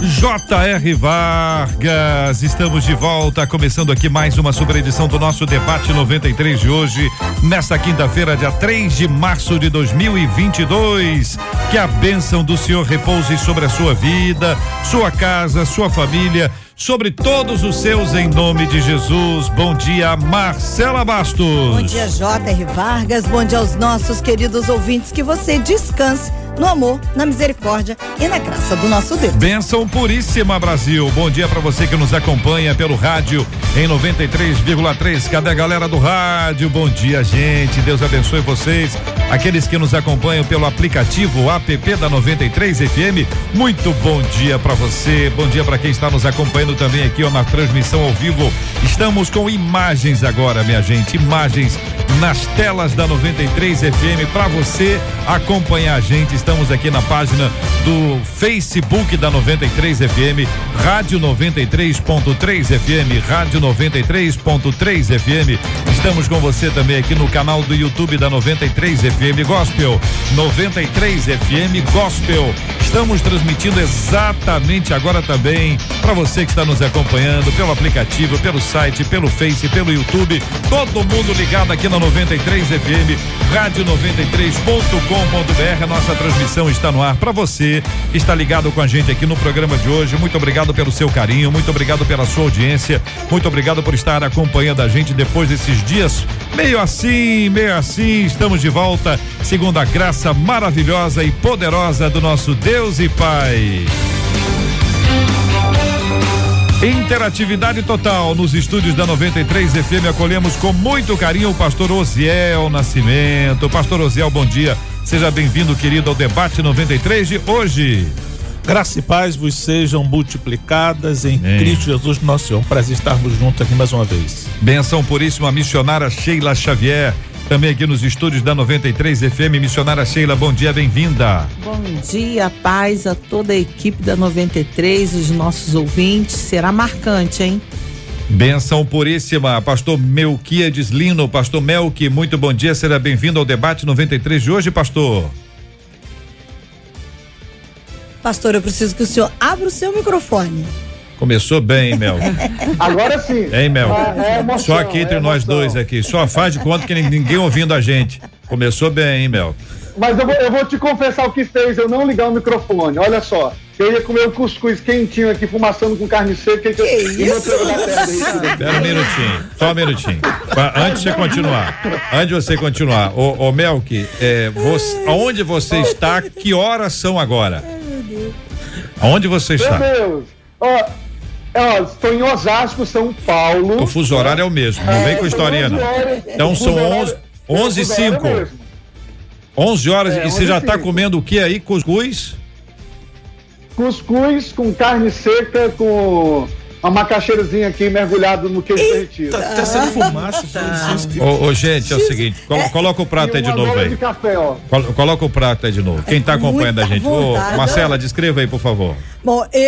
J.R. Vargas. Estamos de volta, começando aqui mais uma super edição do nosso debate 93 de hoje, nesta quinta-feira, dia 3 de março de 2022. Que a bênção do Senhor repouse sobre a sua vida, sua casa, sua família sobre todos os seus em nome de Jesus. Bom dia, Marcela Bastos. Bom dia, J.R. Vargas. Bom dia aos nossos queridos ouvintes. Que você descanse no amor, na misericórdia e na graça do nosso Deus. Bênção puríssima, Brasil. Bom dia para você que nos acompanha pelo rádio em 93,3. Cadê a galera do rádio? Bom dia, gente. Deus abençoe vocês. Aqueles que nos acompanham pelo aplicativo app da 93 FM. Muito bom dia para você. Bom dia para quem está nos acompanhando também aqui ó, na transmissão ao vivo. Estamos com imagens agora, minha gente. Imagens nas telas da 93 FM para você acompanhar a gente. Estamos aqui na página do Facebook da 93 FM, Rádio 93.3 FM, Rádio 93.3 FM. Estamos com você também aqui no canal do YouTube da 93 FM Gospel, 93 FM Gospel. Estamos transmitindo exatamente agora também para você que está nos acompanhando pelo aplicativo, pelo site, pelo Face, pelo YouTube. Todo mundo ligado aqui na 93 FM, rádio 93.com.br. A nossa transmissão está no ar para você que está ligado com a gente aqui no programa de hoje. Muito obrigado pelo seu carinho, muito obrigado pela sua audiência, muito obrigado por estar acompanhando a gente depois desses dias meio assim, meio assim. Estamos de volta, segundo a graça maravilhosa e poderosa do nosso Deus e Pai. Interatividade total nos estúdios da 93 FM. Acolhemos com muito carinho o pastor Osiel Nascimento. Pastor Osiel, bom dia. Seja bem-vindo, querido, ao debate 93 de hoje. Graça e paz vos sejam multiplicadas em Amém. Cristo Jesus, nosso Senhor. Prazer estarmos juntos aqui mais uma vez. Benção puríssima, missionária Sheila Xavier. Também aqui nos estúdios da 93 FM. Missionária Sheila, bom dia, bem-vinda. Bom dia, paz a toda a equipe da 93, os nossos ouvintes. Será marcante, hein? Benção puríssima, pastor Melquiades Lino, pastor Melqui, muito bom dia, seja bem-vindo ao debate 93 de hoje, pastor. Pastor, eu preciso que o senhor abra o seu microfone. Começou bem, hein, Mel? Agora sim. Hein, Mel? É, é emoção, Só aqui entre é nós dois aqui, só faz de conta que ninguém ouvindo a gente. Começou bem, hein, Mel? Mas eu vou, eu vou te confessar o que fez eu não ligar o microfone. Olha só. Eu ia comer um cuscuz quentinho aqui, fumaçando com carne seca. Que, e isso? Espera um minutinho, só um minutinho. Pra- antes de você continuar, antes de você continuar, ô, ô Melk, é, você, aonde você está? Que horas são agora? Aonde você Meu está? Deus. Ó, ó, estou em Osasco, São Paulo. O fuso horário é o mesmo, não vem com historinha não. Então são 11, 11 e 5. 11 horas É, e você já 11 está comendo o que aí? Cuscuz? Cuscuz com carne seca, com uma macaxeirazinha aqui mergulhado no queijo derretido. Tá, tá sendo fumaça, Jesus. Ô, ô, gente, é o seguinte, colo- coloca o prato aí de novo aí. de café, ó. Colo- Coloca o prato aí de novo. Quem está acompanhando a muita gente? Ô. Marcela, descreva aí, por favor. Bom, eu,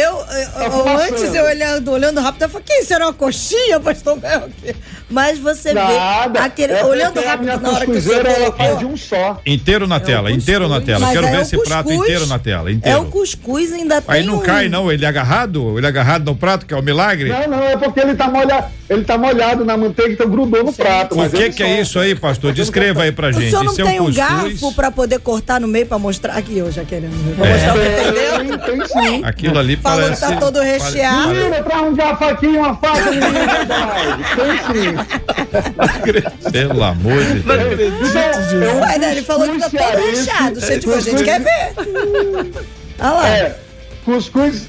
eu- fumaçando. antes eu olhando, olhando rápido, eu falei, que isso era uma coxinha, pastor Melk? Mas você Nada. vê, aquele, É olhando a rápido na hora que ela faz de colocou. um só. Inteiro na tela, inteiro na tela. Mas Quero é ver esse prato inteiro na tela, É inteiro. o cuscuz ainda tem Aí não um- cai não, ele é agarrado? Ele é agarrado no prato, que é o milagre? Não, não, é porque ele tá molhado, ele tá molhado na manteiga, então grudou no prato. O mas que que é isso aí, pastor? Descreva aí pra O gente. senhor não é tem um um cuscuz? garfo pra poder cortar no meio pra mostrar aqui eu já querendo ver, pra É. mostrar o que tem dentro. Tem, tem sim. Aquilo ali Falou parece... que tá todo recheado. Menina, traz um garfo aqui uma faca, é. Tem sim. Pelo amor de Deus. É Ué, né, ele falou que tá todo recheado. É, a gente quer ver. Olha lá. É, cuscuz,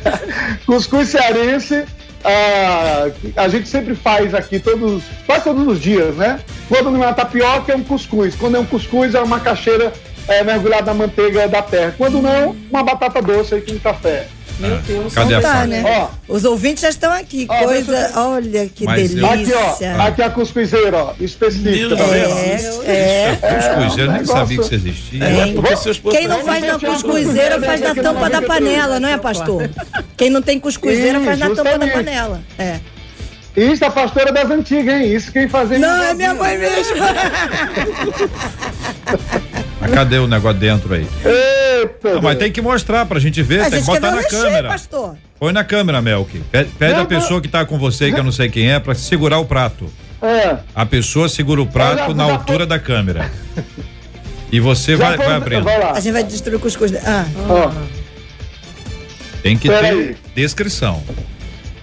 cuscuz cearense ah, a gente sempre faz aqui todos, quase todos os dias, né? Quando não é tapioca, é um cuscuz. Quando é um cuscuz, é uma macaxeira é, mergulhada na manteiga da terra. Quando não, uma batata doce aí com café. Meu Deus. Cadê a Tá, né? Ó. Os ouvintes já estão aqui. Ó, Coisa. deixa Olha que Mas eu- Aqui, delícia. ó. Aqui a cuscuzeira, ó. Específica, tá vendo? É, é. Cuscuz, eu nem negócio- sabia que isso existia. É, porque seus Quem não faz na cuscuzeira faz na tampa da panela, não é, pastor? Quem não tem cuscuzeira faz na tampa da panela. É. Isso, a pastora das antigas, hein? Isso quem fazia. Não, é minha mãe mesmo. Mas cadê o negócio dentro aí? Eita! Não, mas tem que mostrar pra gente ver, A tem que ver botar na recheio, câmera. pastor. Põe na câmera, Melk. Pede, pede Não, a pessoa que tá com você, que eu não sei quem é, pra segurar o prato. É. A pessoa segura o prato já- na já altura foi- da câmera. E você Já vai, foi- vai abrindo. Vai. A gente vai destruir o cuscuz. Ah, Ó. Tem que Pera ter aí. descrição.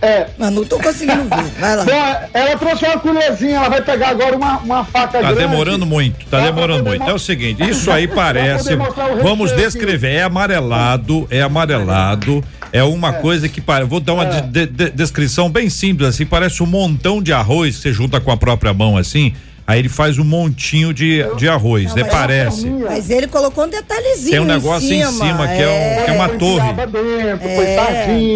É. mas não tô conseguindo ver. Vai lá. Bom, ela trouxe uma colherzinha, ela vai pegar agora uma, uma faca Tá grande. demorando muito, tá demorando muito. É o seguinte, isso aí parece. Vamos descrever. É amarelado, é amarelado. É uma coisa que parece. Vou dar uma É. de- de- descrição bem simples, assim. Parece um montão de arroz que você junta com a própria mão, assim. Aí ele faz um montinho de, de arroz, né? mas é uma Parece. Mas ele colocou um detalhezinho. Tem um negócio em cima, que é um- que é uma torre. dentro, põe É,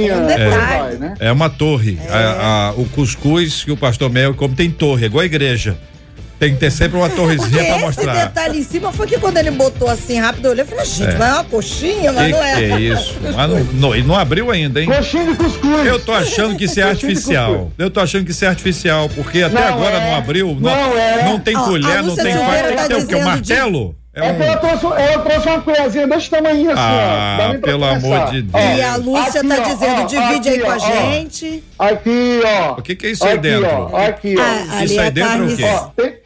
é um por aí detalhe. vai, né? É uma torre. A- a- o cuscuz que o pastor Mel come tem torre, é igual a igreja. Tem que ter sempre uma Porque torrezinha pra esse mostrar. detalhe em cima foi que quando ele botou assim rápido, eu olhei e falei, gente, É. mas é uma coxinha, mas Que não é. que é isso? Mas não, não, ele não abriu ainda, hein? Coxinha de cuscuz. Eu tô achando que isso é artificial. Eu tô achando que isso é artificial, porque até Não agora é. não abriu. Não, Não é. não tem Ó, a colher, não tem faca. Tem tá que ter o quê? Um dizendo de- martelo? É É um. trouxe, ela trouxe uma colherzinha desse tamanho assim, ó. Ah, pra pelo começar. amor de Ó, Deus. E a Lúcia aqui, tá ó, dizendo, ó, divide aí aqui, com a ó, ó. gente. Aqui, ó. O que que é isso aí aqui, dentro? Ó, aqui, ó. Ah, Isso aí é dentro é o quê? Ó, tem-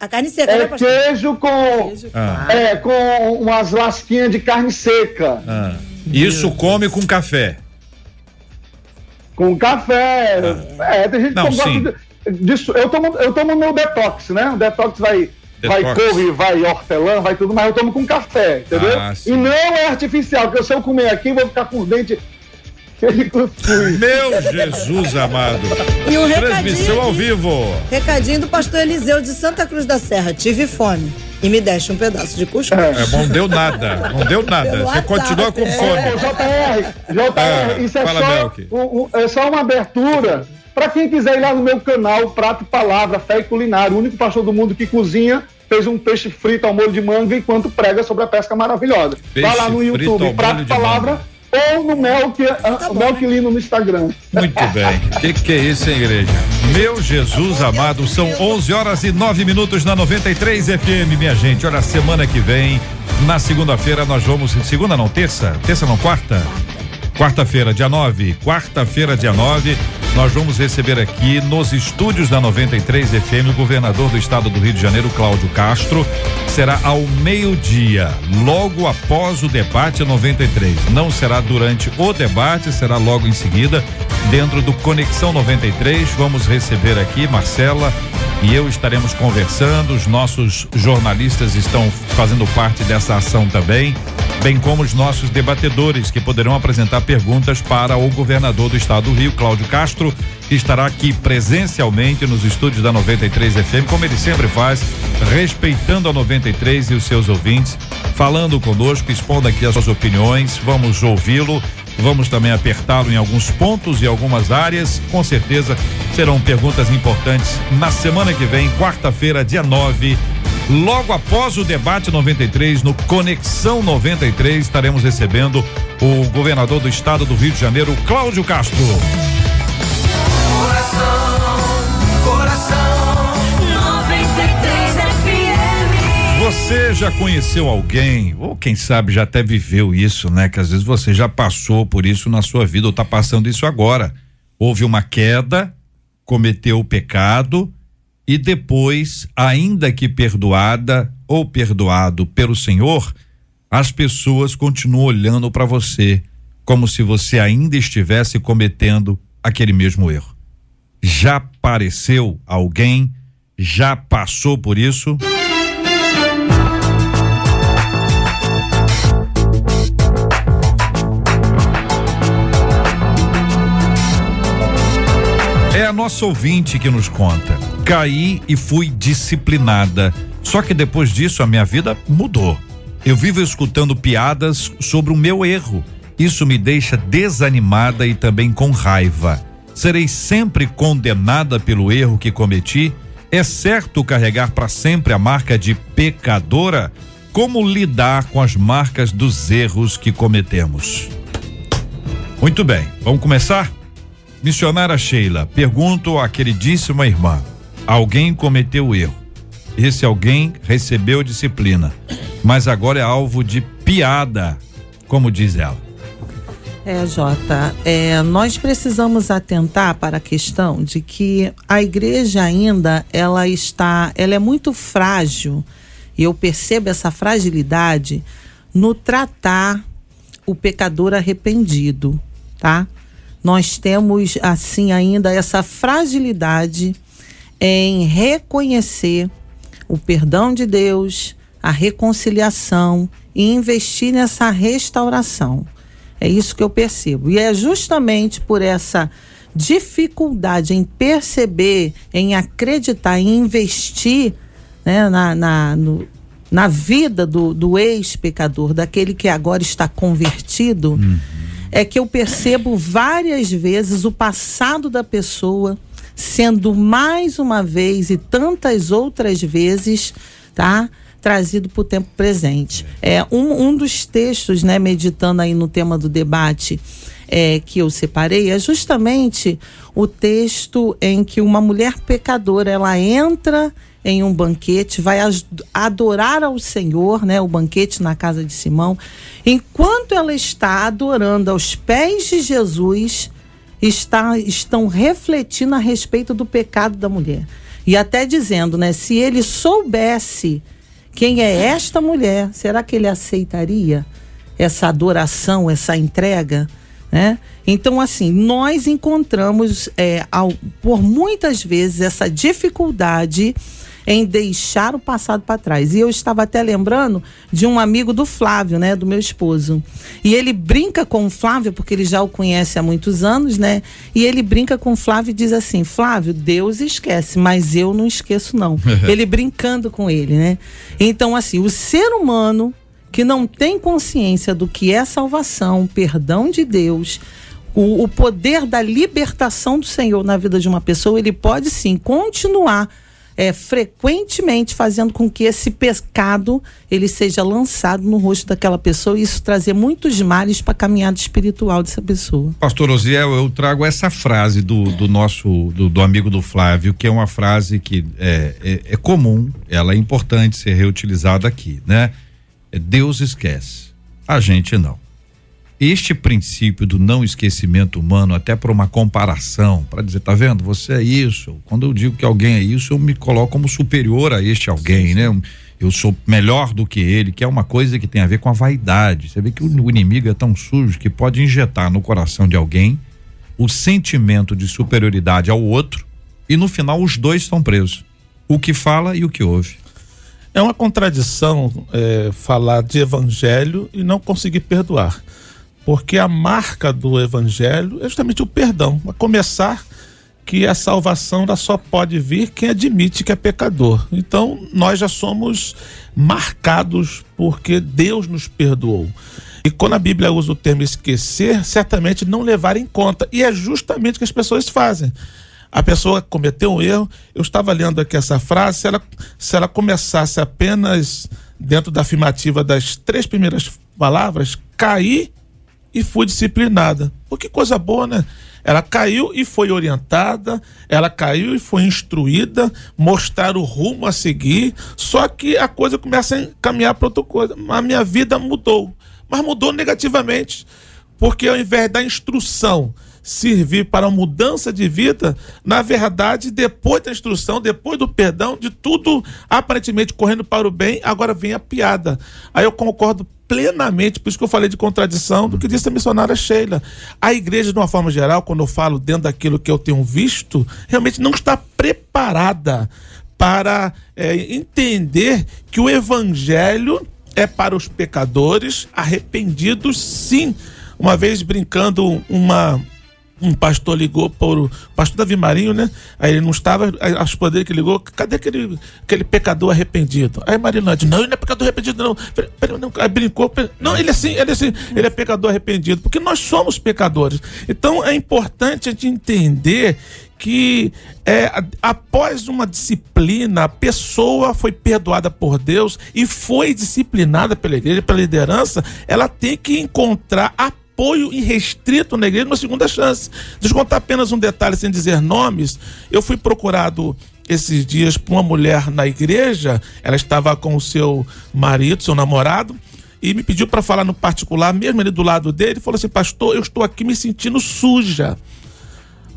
A carne seca, né, é pastor? queijo com, Ah, é, com umas lasquinhas de carne seca. ah. Isso come com café. Com café. É, tem gente Não, que gosta disso. Eu tomo, eu tomo meu detox, né? O detox vai, vai Detox. couve, vai hortelã, vai tudo, mas eu tomo com café, entendeu? Ah, e não é artificial, porque se eu comer aqui, eu vou ficar com os dentes de cuscuz. Meu Jesus amado. E um Transmissão ao recadinho, vivo. recadinho do pastor Eliseu de Santa Cruz da Serra. Tive fome e me deste um pedaço de cuscuz. É bom, não deu nada. Não deu nada. Pelo Você WhatsApp. continua com É. fome. Ô, JR, JR, Ah, isso é fala, só, um- um- é só uma abertura para quem quiser ir lá no meu canal, Prato e Palavra, Fé e Culinária, o único pastor do mundo que cozinha, fez um peixe frito ao molho de manga enquanto prega sobre a pesca maravilhosa. Peixe Vai lá no YouTube, Prato e Palavra, manga. Ou no Melk, Tá o Melk Lino no Instagram. Muito bem. O que, que é isso, hein, igreja? Meu Jesus amado, são 11 horas e 9 minutos na 93 FM, minha gente. Olha, semana que vem, na segunda-feira, nós vamos. Segunda não, terça? Terça não, quarta? Quarta-feira, dia 9. Quarta-feira, dia 9, nós vamos receber aqui nos estúdios da 93 FM o governador do estado do Rio de Janeiro, Cláudio Castro. Será ao meio-dia, logo após o debate 93. Não será durante o debate, será logo em seguida, dentro do Conexão 93. Vamos receber aqui Marcela e eu estaremos conversando. Os nossos jornalistas estão fazendo parte dessa ação também bem como os nossos debatedores que poderão apresentar perguntas para o governador do estado do Rio, Cláudio Castro, que estará aqui presencialmente nos estúdios da 93 FM, como ele sempre faz, respeitando a 93 e os seus ouvintes, falando conosco, expondo aqui as suas opiniões. Vamos ouvi-lo. Vamos também apertá-lo em alguns pontos e algumas áreas. Com certeza serão perguntas importantes na semana que vem, quarta-feira, dia 9, Logo após o debate 93, no Conexão 93, estaremos recebendo o governador do estado do Rio de Janeiro, Cláudio Castro. Coração Você já conheceu alguém, ou quem sabe já até viveu isso, né? Que às vezes você já passou por isso na sua vida ou está passando isso agora. Houve uma queda, cometeu o pecado e depois, ainda que perdoada ou perdoado pelo Senhor, as pessoas continuam olhando para você como se você ainda estivesse cometendo aquele mesmo erro. Já apareceu alguém? Já passou por isso? A nossa ouvinte que nos conta. Caí e fui disciplinada. Só que depois disso a minha vida mudou. Eu vivo escutando piadas sobre o meu erro. Isso me deixa desanimada e também com raiva. Serei sempre condenada pelo erro que cometi? É certo carregar para sempre a marca de pecadora? Como lidar com as marcas dos erros que cometemos? Muito bem, vamos começar? Missionária Sheila, pergunto à queridíssima irmã: alguém cometeu erro. Esse alguém recebeu disciplina, mas agora é alvo de piada, como diz ela. É, Jota, é, nós precisamos atentar para a questão de que a igreja ainda ela está, ela é muito frágil e eu percebo essa fragilidade no tratar o pecador arrependido, tá? Nós temos assim ainda essa fragilidade em reconhecer o perdão de Deus, a reconciliação e investir nessa restauração. É isso que eu percebo. E é justamente por essa dificuldade em perceber, em acreditar, em investir né, na, na, no, na vida do, do ex-pecador, daquele que agora está convertido, uhum. É que eu percebo várias vezes o passado da pessoa sendo mais uma vez e tantas outras vezes, tá? trazido para o tempo presente. É um, um dos textos, né, meditando aí no tema do debate é, que eu separei, é justamente o texto em que uma mulher pecadora ela entra em um banquete, vai adorar ao Senhor, né, o banquete na casa de Simão. Enquanto ela está adorando aos pés de Jesus, está, estão refletindo a respeito do pecado da mulher. E até dizendo, né, se ele soubesse quem é esta mulher? Será que ele aceitaria essa adoração, essa entrega? Né? Então, assim, nós encontramos é, ao, por muitas vezes essa dificuldade em deixar o passado para trás. E eu estava até lembrando de um amigo do Flávio, né, do meu esposo. E ele brinca com o Flávio porque ele já o conhece há muitos anos, né? E ele brinca com o Flávio e diz assim: "Flávio, Deus esquece, mas eu não esqueço não". ele brincando com ele, né? Então assim, o ser humano que não tem consciência do que é salvação, perdão de Deus, o, o, poder da libertação do Senhor na vida de uma pessoa, ele pode sim continuar é, frequentemente fazendo com que esse pecado ele seja lançado no rosto daquela pessoa e isso trazer muitos males para a caminhada espiritual dessa pessoa. Pastor Osiel, eu trago essa frase do, do nosso do, do, amigo do Flávio, que é uma frase que é, é, é comum, ela é importante ser reutilizada aqui, né? É Deus esquece, a gente não este princípio do não esquecimento humano, até por uma comparação, para dizer, tá vendo, você é isso. Quando eu digo que alguém é isso, eu me coloco como superior a este alguém, sim, sim. né? Eu sou melhor do que ele, que é uma coisa que tem a ver com a vaidade. Você vê que o, o inimigo é tão sujo que pode injetar no coração de alguém o sentimento de superioridade ao outro e no final os dois estão presos. O que fala e o que ouve. É uma contradição é, falar de evangelho e não conseguir perdoar porque a marca do evangelho é justamente o perdão. A começar que a salvação só pode vir quem admite que é pecador. Então, nós já somos marcados porque Deus nos perdoou. E quando a Bíblia usa o termo esquecer, certamente não levar em conta. E é justamente o que as pessoas fazem. A pessoa cometeu um erro. Eu estava lendo aqui essa frase. Se ela, se ela começasse apenas dentro da afirmativa das três primeiras palavras, cair e fui disciplinada. Pô, que coisa boa, né? Ela caiu e foi orientada, ela caiu e foi instruída, mostrar o rumo a seguir, só que a coisa começa a caminhar para outra coisa. A minha vida mudou, mas mudou negativamente, porque ao invés da instrução servir para a mudança de vida, na verdade, depois da instrução, depois do perdão, de tudo aparentemente correndo para o bem, agora vem a piada. Aí eu concordo plenamente, por isso que eu falei de contradição do que disse a missionária Sheila. A igreja, de uma forma geral, quando eu falo dentro daquilo que eu tenho visto, realmente não está preparada para é, entender que o evangelho é para os pecadores arrependidos, sim. Uma vez brincando, uma um pastor ligou para o pastor Davi Marinho, né? Aí ele não estava, a esposa que ligou, cadê aquele, aquele pecador arrependido? Aí Marilã disse, não, ele não é pecador arrependido, não. Aí brincou, não, ele é assim, ele é assim, ele é pecador arrependido, porque nós somos pecadores. Então é importante a gente entender que é, após uma disciplina, a pessoa foi perdoada por Deus e foi disciplinada pela igreja, pela liderança, ela tem que encontrar apoio irrestrito na igreja, uma segunda chance. Deixa eu contar apenas um detalhe sem dizer nomes. Eu fui procurado esses dias por uma mulher na igreja, ela estava com o seu marido, seu namorado, e me pediu para falar no particular, mesmo ali do lado dele, falou assim: Pastor, eu estou aqui me sentindo suja.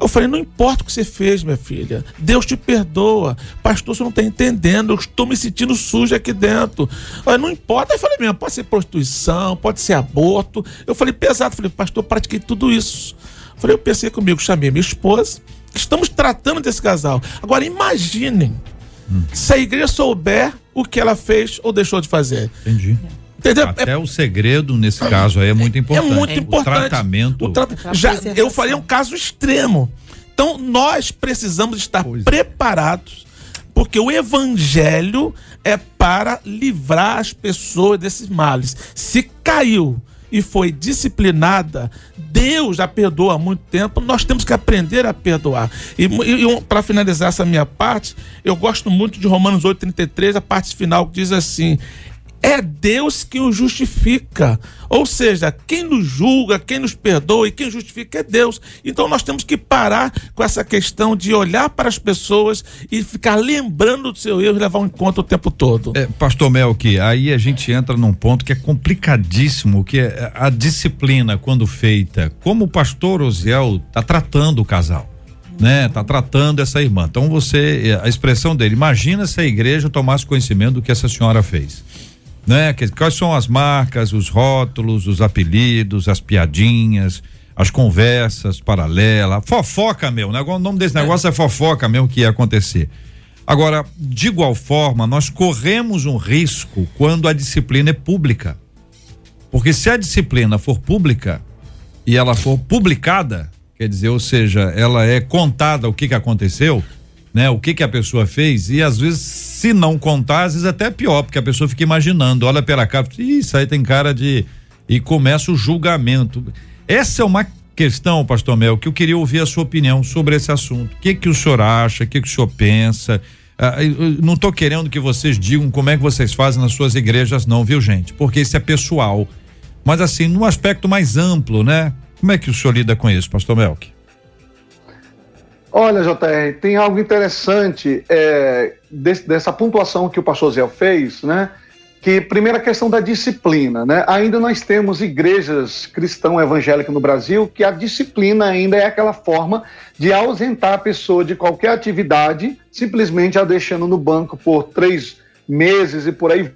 Eu falei, não importa o que você fez, minha filha. Deus te perdoa. Pastor, você não está entendendo. Eu estou me sentindo suja aqui dentro. Eu, não importa. Eu falei mesmo, pode ser prostituição, pode ser aborto. Eu falei, pesado. Eu falei, pastor, pratiquei tudo isso. Eu falei, eu pensei comigo, chamei minha esposa. Estamos tratando desse casal. Agora, imaginem hum. se a igreja souber o que ela fez ou deixou de fazer. Entendi. Entendeu? Até é, o segredo, nesse caso aí, é muito importante. É muito importante. O tratamento. O tra... Já, eu falei um caso extremo. Então, nós precisamos estar pois é. preparados, porque o evangelho é para livrar as pessoas desses males. Se caiu e foi disciplinada, Deus já perdoa há muito tempo, nós temos que aprender a perdoar. E, e para finalizar essa minha parte, eu gosto muito de Romanos 8,33, a parte final que diz assim: é Deus que o justifica. Ou seja, quem nos julga, quem nos perdoa e quem justifica é Deus. Então nós temos que parar com essa questão de olhar para as pessoas e ficar lembrando do seu erro e levar em conta o tempo todo. É, Pastor Melk, aí a gente entra num ponto que é complicadíssimo, que é a disciplina quando feita. Como o pastor Osiel está tratando o casal né? Tá tratando essa irmã. Então você, a expressão dele, imagina se a igreja tomasse conhecimento do que essa senhora fez né? Quais são as marcas, os rótulos, os apelidos, as piadinhas, as conversas paralelas, fofoca meu, né? O nome desse negócio é, fofoca mesmo que ia acontecer. Agora, de igual forma, nós corremos um risco quando a disciplina é pública. Porque se a disciplina for pública e ela for publicada, quer dizer, ou seja, ela é contada o que que aconteceu, né? O que que a pessoa fez e às vezes se não contar, às vezes até é pior, porque a pessoa fica imaginando, olha pela cara, isso aí tem cara de e começa o julgamento. Essa é uma questão, pastor Mel, que eu queria ouvir a sua opinião sobre esse assunto. O que que o senhor acha? O que que o senhor pensa? Ah, não estou querendo que vocês digam como é que vocês fazem nas suas igrejas, não, viu, gente? Porque isso é pessoal. Mas assim, num aspecto mais amplo, né? Como é que o senhor lida com isso, pastor Melk? Olha, JR, tem algo interessante é, dessa pontuação que o pastor Zé fez, né? Que primeira questão da disciplina, né? Ainda nós temos igrejas cristão evangélicas no Brasil que a disciplina ainda é aquela forma de ausentar a pessoa de qualquer atividade, simplesmente a deixando no banco por três meses e por aí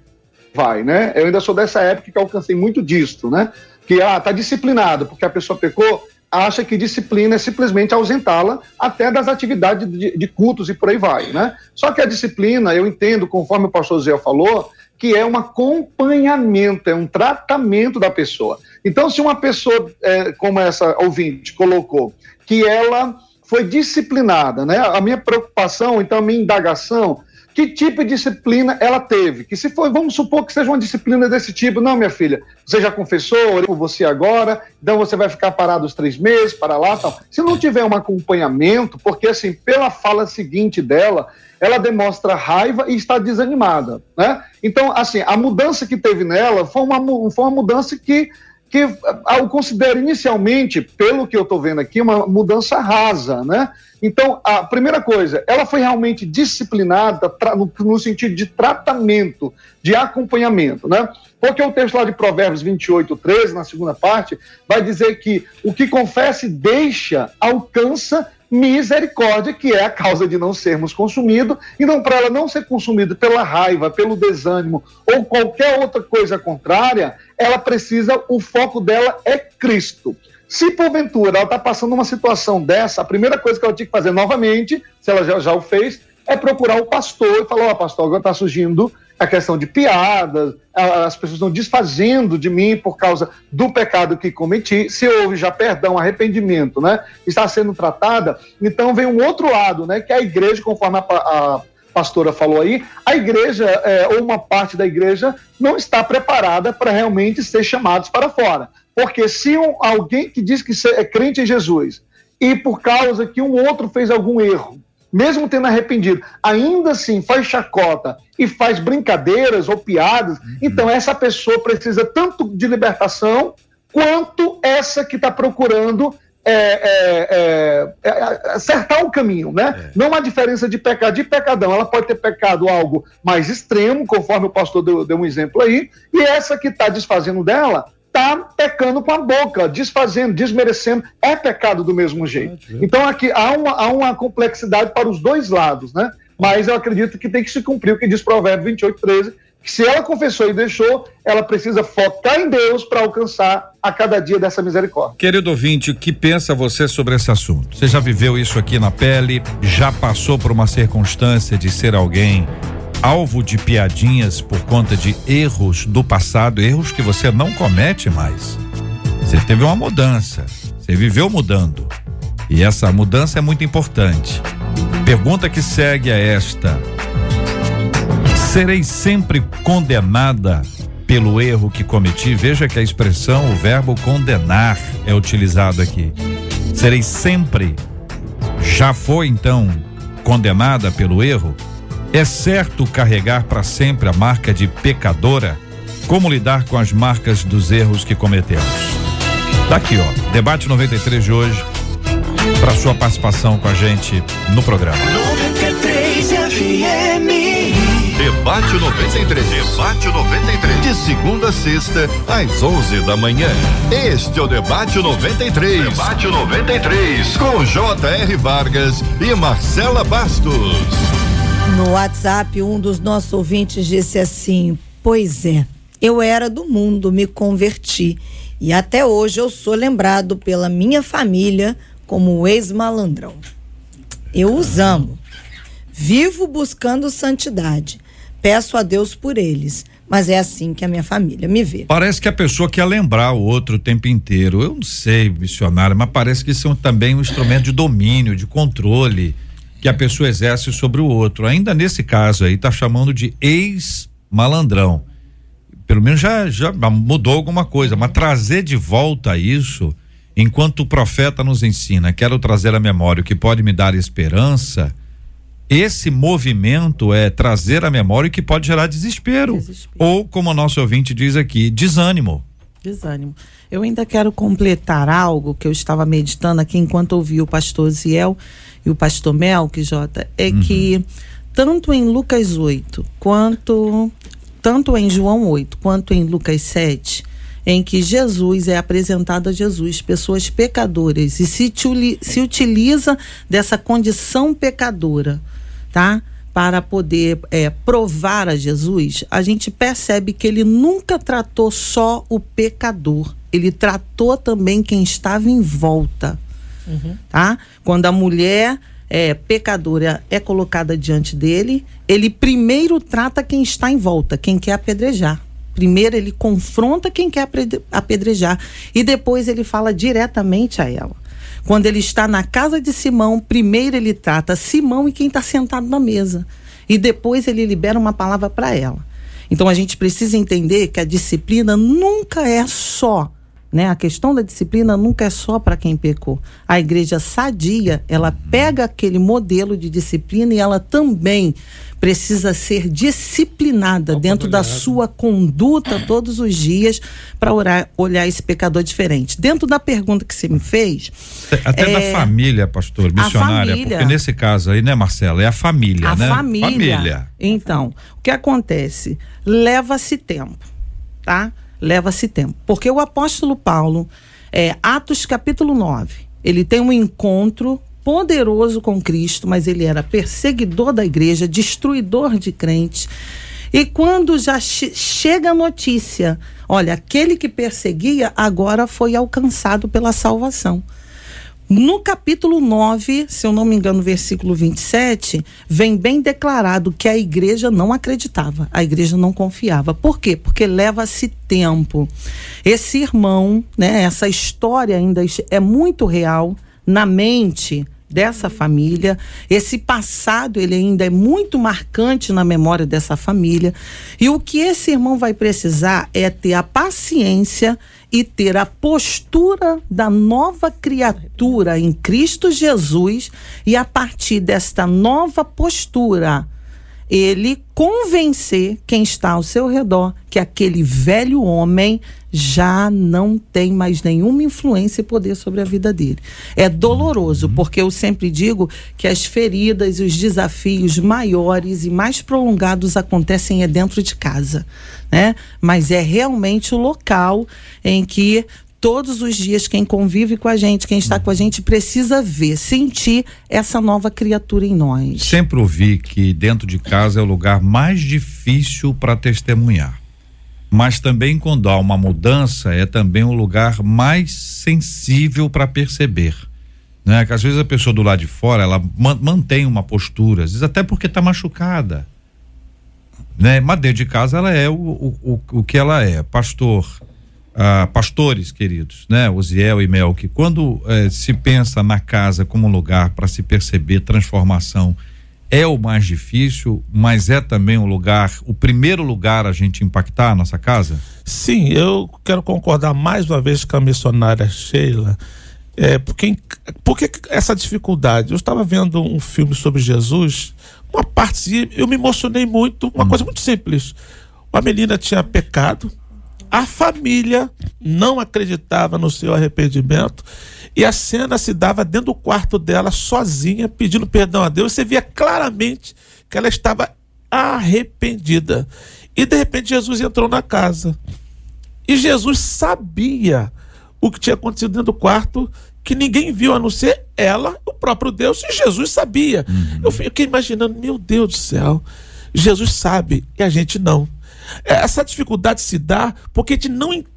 vai, né? Eu ainda sou dessa época que alcancei muito disso, né? Que ah, tá disciplinado porque a pessoa pecou, acha que disciplina é simplesmente ausentá-la até das atividades de, de, cultos e por aí vai, né? Só que a disciplina, eu entendo, conforme o pastor Zé falou, que é um acompanhamento, é um tratamento da pessoa. Então, se uma pessoa, é, como essa ouvinte colocou, que ela foi disciplinada, né? A minha preocupação, então, a minha indagação que tipo de disciplina ela teve. Que se for, vamos supor que seja uma disciplina desse tipo, não, minha filha, você já confessou, orei por você agora, então você vai ficar parado os três meses, para lá, tal. Se não tiver um acompanhamento, porque assim, pela fala seguinte dela, ela demonstra raiva e está desanimada, né? Então, assim, a mudança que teve nela foi uma, foi uma mudança que que eu considero inicialmente, pelo que eu estou vendo aqui, uma mudança rasa, né? Então, a primeira coisa, ela foi realmente disciplinada no, no, sentido de tratamento, de acompanhamento, né? Porque o texto lá de Provérbios 28, 13, na segunda parte, vai dizer que o que confessa e deixa alcança misericórdia, que é a causa de não sermos consumidos, e não para ela não ser consumida pela raiva, pelo desânimo ou qualquer outra coisa contrária, ela precisa, o foco dela é Cristo. Se porventura ela está passando uma situação dessa, a primeira coisa que ela tinha que fazer novamente, se ela já, já o fez, é procurar o pastor e falar: Ó, oh, pastor, agora está surgindo a questão de piadas, as pessoas estão desfazendo de mim por causa do pecado que cometi. Se houve já perdão, arrependimento, né? Está sendo tratada. Então vem um outro lado, né? Que é a igreja, conforme a, a pastora falou aí, a igreja, é, ou uma parte da igreja, não está preparada para realmente ser chamados para fora. Porque se um, alguém que diz que é crente em Jesus e por causa que um outro fez algum erro, mesmo tendo arrependido, ainda assim faz chacota e faz brincadeiras ou piadas, uhum. então essa pessoa precisa tanto de libertação quanto essa que está procurando é, é, é, é, acertar o caminho, né? É. Não há diferença de pecado e pecadão. Ela pode ter pecado algo mais extremo, conforme o pastor deu, deu um exemplo aí, e essa que está desfazendo dela está pecando com a boca, desfazendo, desmerecendo, é pecado do mesmo jeito. Então aqui há uma, há uma complexidade para os dois lados, né? Mas eu acredito que tem que se cumprir o que diz Provérbio 28, 13, se ela confessou e deixou, ela precisa focar em Deus para alcançar a cada dia dessa misericórdia. Querido ouvinte, o que pensa você sobre esse assunto? Você já viveu isso aqui na pele? Já passou por uma circunstância de ser alguém alvo de piadinhas por conta de erros do passado, erros que você não comete mais? Você teve uma mudança, você viveu mudando. E essa mudança é muito importante. Pergunta que segue é esta: Serei sempre condenada pelo erro que cometi. Veja que a expressão, o verbo condenar é utilizado aqui. Serei sempre, já foi então condenada pelo erro? É certo carregar para sempre a marca de pecadora? Como lidar com as marcas dos erros que cometemos? Tá aqui, ó. Debate 93 de hoje. Para sua participação com a gente no programa. 93 FM. Debate 93. Debate 93. De segunda a sexta, às 11 da manhã. Este é o Debate 93. Debate 93. Com J.R. Vargas e Marcela Bastos. No WhatsApp, um dos nossos ouvintes disse assim: Pois é, eu era do mundo, me converti. E até hoje eu sou lembrado pela minha família como ex-malandrão. Eu os amo. Vivo buscando santidade peço a Deus por eles. Mas é assim que a minha família me vê. Parece que a pessoa quer lembrar o outro o tempo inteiro. Eu não sei, missionário, mas parece que é também um instrumento de domínio, de controle que a pessoa exerce sobre o outro. Ainda nesse caso aí, tá chamando de ex-malandrão. Pelo menos já, já mudou alguma coisa, mas trazer de volta isso, enquanto o profeta nos ensina, quero trazer à memória o que pode me dar esperança esse movimento é trazer a memória que pode gerar desespero. desespero. Ou, como o nosso ouvinte diz aqui, desânimo. Desânimo. Eu ainda quero completar algo que eu estava meditando aqui enquanto ouvi o pastor Ziel e o pastor Melk, Jota, é uhum. que tanto em Lucas 8 quanto tanto em João 8 quanto em Lucas 7, em que Jesus é apresentado a Jesus, pessoas pecadoras, e se, se utiliza dessa condição pecadora tá? Para poder é, provar a Jesus, a gente percebe que ele nunca tratou só o pecador, ele tratou também quem estava em volta, uhum. tá? Quando a mulher é, pecadora é colocada diante dele, ele primeiro trata quem está em volta, quem quer apedrejar. Primeiro ele confronta quem quer apedrejar e depois ele fala diretamente a ela. Quando ele está na casa de Simão, primeiro ele trata Simão e quem está sentado na mesa. E depois ele libera uma palavra para ela. Então a gente precisa entender que a disciplina nunca é só, né? A questão da disciplina nunca é só para quem pecou. A igreja sadia, ela pega aquele modelo de disciplina e ela também precisa ser disciplinada dentro da sua conduta todos os dias para olhar esse pecador diferente. Dentro da pergunta que você me fez. Até é, da família, pastor, missionária, família, porque nesse caso aí, né, Marcela? É a família, a né? Família. família. Então, o que acontece? Leva-se tempo, tá? Leva-se tempo. Porque o apóstolo Paulo, é, Atos capítulo 9, ele tem um encontro poderoso com Cristo, mas ele era perseguidor da igreja, destruidor de crentes. E quando já che chega a notícia, olha, aquele que perseguia agora foi alcançado pela salvação. No capítulo 9, se eu não me engano, versículo 27, vem bem declarado que a igreja não acreditava, a igreja não confiava. Por quê? Porque leva-se tempo. Esse irmão, né, essa história ainda é muito real na mente dessa família. Esse passado, ele ainda é muito marcante na memória dessa família. E o que esse irmão vai precisar é ter a paciência e ter a postura da nova criatura em Cristo Jesus e a partir desta nova postura ele convencer quem está ao seu redor que aquele velho homem já não tem mais nenhuma influência e poder sobre a vida dele. É doloroso, porque eu sempre digo que as feridas e os desafios maiores e mais prolongados acontecem é dentro de casa, né? Mas é realmente o local em que todos os dias quem convive com a gente, quem está com a gente precisa ver, sentir essa nova criatura em nós. Sempre ouvi que dentro de casa é o lugar mais difícil para testemunhar. Mas também quando há uma mudança é também o lugar mais sensível para perceber. Né? Que às vezes a pessoa do lado de fora ela man- mantém uma postura, às vezes até porque está machucada. Né? Mas dentro de casa ela é o, o, o, o que ela é, pastor, ah, pastores queridos, né? Osiel e Mel, que quando eh, se pensa na casa como um lugar para se perceber transformação, é o mais difícil, mas é também o lugar, o primeiro lugar a gente impactar a nossa casa? Sim, eu quero concordar mais uma vez com a missionária Sheila. É, porque, por que essa dificuldade? Eu estava vendo um filme sobre Jesus, uma parte, eu me emocionei muito, uma coisa muito simples. Uma menina tinha pecado, a família não acreditava no seu arrependimento e a cena se dava dentro do quarto dela, sozinha, pedindo perdão a Deus. Você via claramente que ela estava arrependida. E de repente Jesus entrou na casa. E Jesus sabia o que tinha acontecido dentro do quarto, que ninguém viu a não ser ela, o próprio Deus, e Jesus sabia. Eu fiquei imaginando, meu Deus do céu, Jesus sabe e a gente não. Essa dificuldade se dá porque a gente não entende,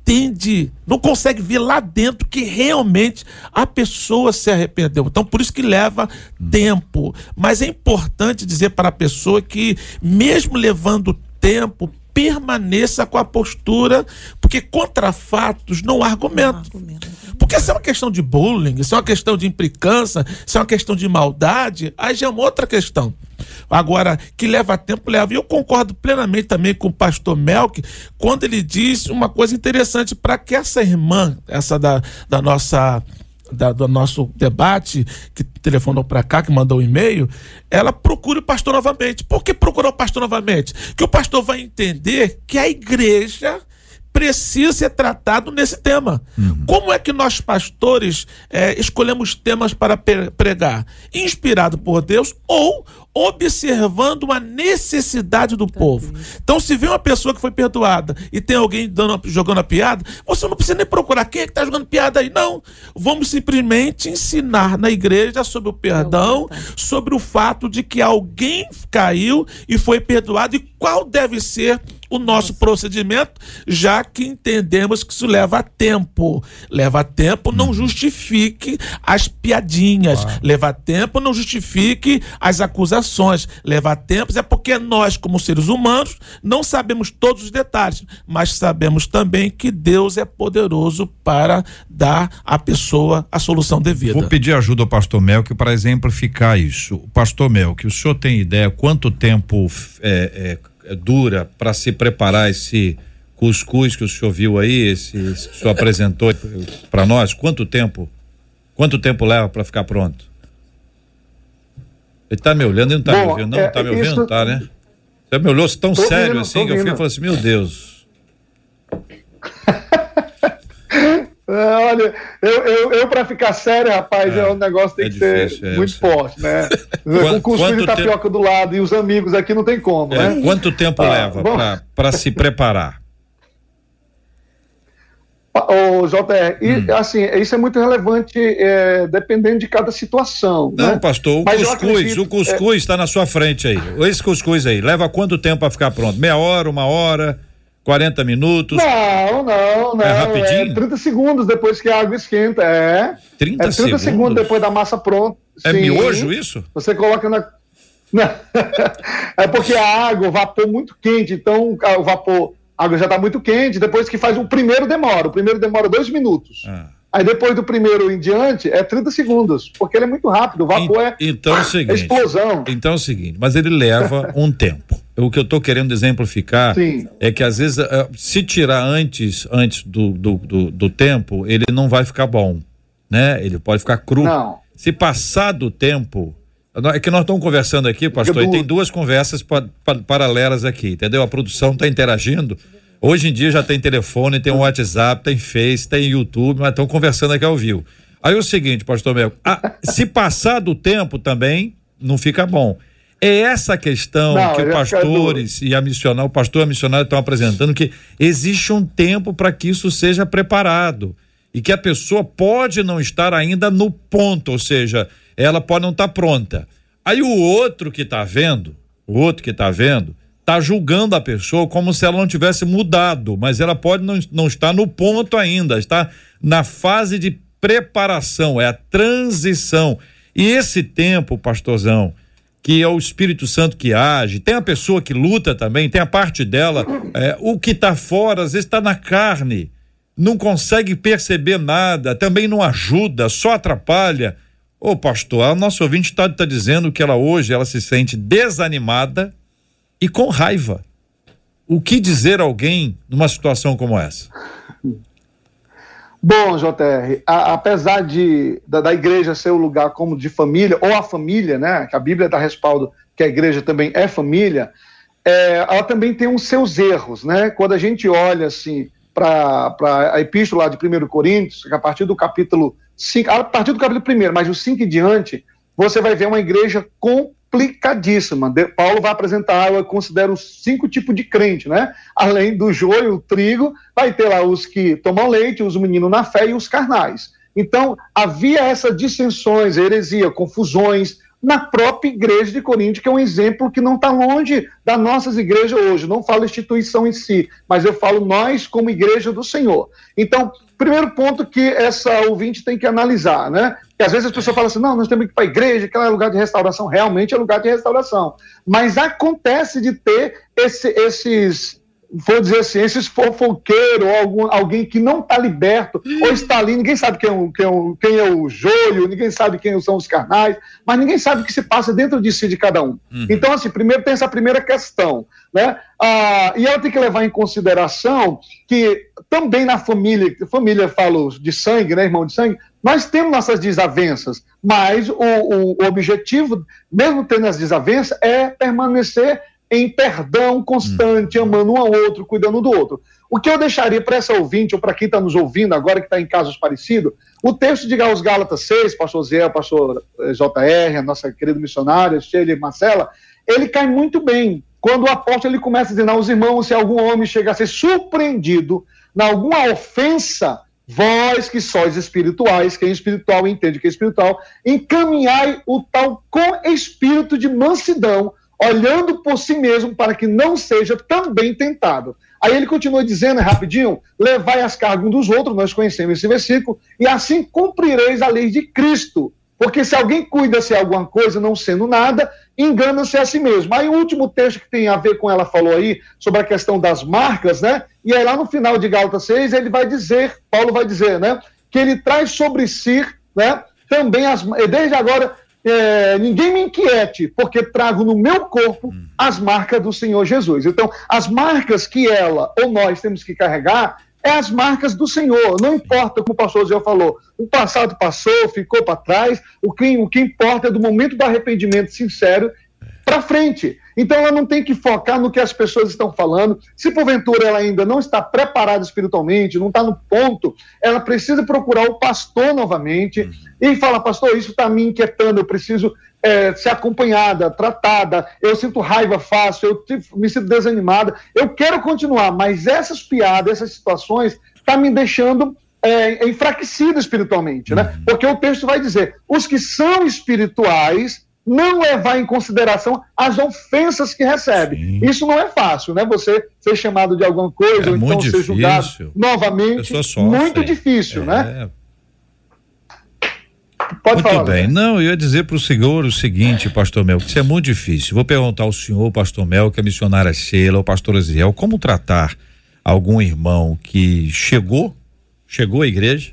não consegue ver lá dentro que realmente a pessoa se arrependeu. Então, por isso que leva tempo. Mas é importante dizer para a pessoa que, mesmo levando tempo, permaneça com a postura, porque contra fatos não há argumento. Porque se é uma questão de bullying, se é uma questão de implicância, se é uma questão de maldade, aí já é uma outra questão. Agora, que leva tempo, leva. E eu concordo plenamente também com o pastor Melk, quando ele diz uma coisa interessante para que essa irmã, essa da, da nossa. da- do nosso debate, que telefonou para cá, que mandou um e-mail, ela procure o pastor novamente. Por que procurar o pastor novamente? Que o pastor vai entender que a igreja precisa ser tratado nesse tema. Como é que nós, pastores, eh, escolhemos temas para pregar? Inspirado por Deus ou observando uma necessidade do povo. Então, se vê uma pessoa que foi perdoada e tem alguém dando, jogando a piada, você não precisa nem procurar quem é que está jogando piada aí, não. Vamos simplesmente ensinar na igreja sobre o perdão, sobre o fato de que alguém caiu e foi perdoado e qual deve ser o nosso procedimento, já que entendemos que isso leva tempo. Leva tempo, não justifique as piadinhas. Leva tempo, não justifique as acusações. Leva tempo, é porque nós, como seres humanos, não sabemos todos os detalhes, mas sabemos também que Deus é poderoso para dar à pessoa a solução devida. Vou pedir ajuda ao pastor Melk para exemplificar isso. Pastor Melk, o senhor tem ideia quanto tempo é, é, dura para se preparar esse cuscuz que o senhor viu aí, esse, esse que o senhor apresentou para nós? Quanto tempo? Quanto tempo leva para ficar pronto? Ele tá me olhando, ele não tá Bom, me ouvindo, não? é, tá me ouvindo? isso- Tá, né? Você me olhou tão Tô sério ouvindo, assim que eu fiquei falando assim, meu Deus. É, olha, eu, eu, eu para ficar sério, rapaz, é, um negócio tem é que difícil, ser é, muito forte, né? Quanto de tapioca do lado e os amigos aqui não tem como, É, né? quanto tempo Ah, leva bom. para se preparar? Ô, JR, e, Hum. assim, isso é muito relevante é, dependendo de cada situação. Não, né? pastor, o Mas cuscuz, acredito- o cuscuz está na sua frente aí. Esse cuscuz aí, leva quanto tempo para ficar pronto? Meia hora, uma hora? 40 minutos? Não, não, não. É rapidinho? 30 segundos depois que a água esquenta. É. 30 é 30 segundos? segundos depois da massa pronta. É Sim. miojo isso? Você coloca na. É porque a água, o vapor muito quente, então o vapor, a água já está muito quente, depois que faz o primeiro demora. O primeiro demora dois minutos. Ah. Aí depois do primeiro em diante é 30 segundos, porque ele é muito rápido. O vapor é, Então é o é seguinte. explosão. Então é o seguinte, mas ele leva um tempo. O que eu estou querendo exemplificar Sim. é que às vezes eh, se tirar antes antes do, do, do, do tempo, ele não vai ficar bom, né? Ele pode ficar cru. Não. Se passar do tempo, é que nós estamos conversando aqui, pastor, e tem duas conversas pa- pa- paralelas aqui, entendeu? A produção está interagindo. Hoje em dia já tem telefone, tem um WhatsApp, tem Face, tem YouTube, mas estão conversando aqui ao vivo. Aí o seguinte, pastor Mel, a- se passar do tempo também, não fica bom. É essa questão Não, que os pastores e a missionária, o pastor e a missionária estão apresentando, que existe um tempo para que isso seja preparado. E que a pessoa pode não estar ainda no ponto, ou seja, ela pode não estar pronta. Aí o outro que está vendo, o outro que está vendo, está julgando a pessoa como se ela não tivesse mudado, mas ela pode não, não estar no ponto ainda, está na fase de preparação, é a transição. E esse tempo, pastorzão, que é o Espírito Santo que age, tem a pessoa que luta também, tem a parte dela, é, o que está fora, às vezes está na carne, não consegue perceber nada, também não ajuda, só atrapalha. Ô pastor, a nossa ouvinte está tá dizendo que ela hoje ela se sente desanimada e com raiva. O que dizer a alguém numa situação como essa? Bom, JR, a- apesar de da, da igreja ser o lugar como de família, ou a família, né? Que a Bíblia dá respaldo que a igreja também é família, é, ela também tem os seus erros, né? Quando a gente olha assim para a epístola de 1 Coríntios, que a partir do capítulo 5, a partir do capítulo 1, mas do 5 em diante, você vai ver uma igreja complicadíssima. De- Paulo vai apresentar, eu considero cinco tipos de crente, né? Além do joio, o trigo, vai ter lá os que tomam leite, os meninos na fé e os carnais. Então, havia essas dissensões, heresia, confusões na própria igreja de Corinto, que é um exemplo que não está longe das nossas igrejas hoje. Não falo instituição em si, mas eu falo nós como igreja do Senhor. Então, primeiro ponto que essa ouvinte tem que analisar, né? Que às vezes as pessoas falam assim, não, nós temos que ir para a igreja, que é lugar de restauração. Realmente é lugar de restauração. Mas acontece de ter esse- esses vou dizer assim, esses fofoqueiros, ou algum, alguém que não está liberto, ou está ali, ninguém sabe quem é, o, quem, é o, quem é o joio, ninguém sabe quem são os carnais, mas ninguém sabe o que se passa dentro de si de cada um. Então, assim, primeiro tem essa primeira questão, né? Ah, e ela tem que levar em consideração que também na família, família falo de sangue, né, irmão de sangue, nós temos nossas desavenças, mas o, o, o objetivo, mesmo tendo as desavenças, é permanecer em perdão constante, amando um ao outro, cuidando do outro. O que eu deixaria para essa ouvinte, ou para quem está nos ouvindo agora, que está em casos parecidos, o texto de Os Gálatas 6, pastor Zé, pastor eh, JR, a nossa querida missionária, Sheila e Marcela, ele cai muito bem. Quando o apóstolo ele começa dizendo aos irmãos, se algum homem chega a ser surpreendido na alguma ofensa, vós que sois espirituais, quem é espiritual entende que é espiritual, encaminhai o tal com espírito de mansidão, olhando por si mesmo para que não seja também tentado. Aí ele continua dizendo, rapidinho, levai as cargas um dos outros, nós conhecemos esse versículo, e assim cumprireis a lei de Cristo. Porque se alguém cuida-se alguma coisa, não sendo nada, engana-se a si mesmo. Aí o último texto que tem a ver com ela falou aí, sobre a questão das marcas, né? E aí lá no final de Gálatas 6, ele vai dizer, Paulo vai dizer, né? Que ele traz sobre si, né? Também as, desde agora, é, ninguém me inquiete, porque trago no meu corpo as marcas do Senhor Jesus. Então, as marcas que ela ou nós temos que carregar é as marcas do Senhor. Não importa, como o pastor Zé falou, o passado passou, ficou para trás, o que, o que importa é do momento do arrependimento sincero para frente. Então ela não tem que focar no que as pessoas estão falando. Se porventura ela ainda não está preparada espiritualmente, não está no ponto, ela precisa procurar o pastor novamente e falar, pastor, isso está me inquietando, eu preciso é, ser acompanhada, tratada, eu sinto raiva fácil, eu te- me sinto desanimada, eu quero continuar, mas essas piadas, essas situações, tá me deixando é, enfraquecida espiritualmente, né? Porque o texto vai dizer, os que são espirituais não levar em consideração as ofensas que recebe. Sim. Isso não é fácil, né? Você ser chamado de alguma coisa, É ou então muito ser julgado difícil. novamente. Muito difícil, né? É, Pode Muito falar. bem. né? Não, eu ia dizer para o senhor o seguinte, pastor Mel, que isso é muito difícil. Vou perguntar ao senhor, pastor Mel, que é missionária Sheila, ou pastor Aziel, como tratar algum irmão que chegou, chegou à igreja,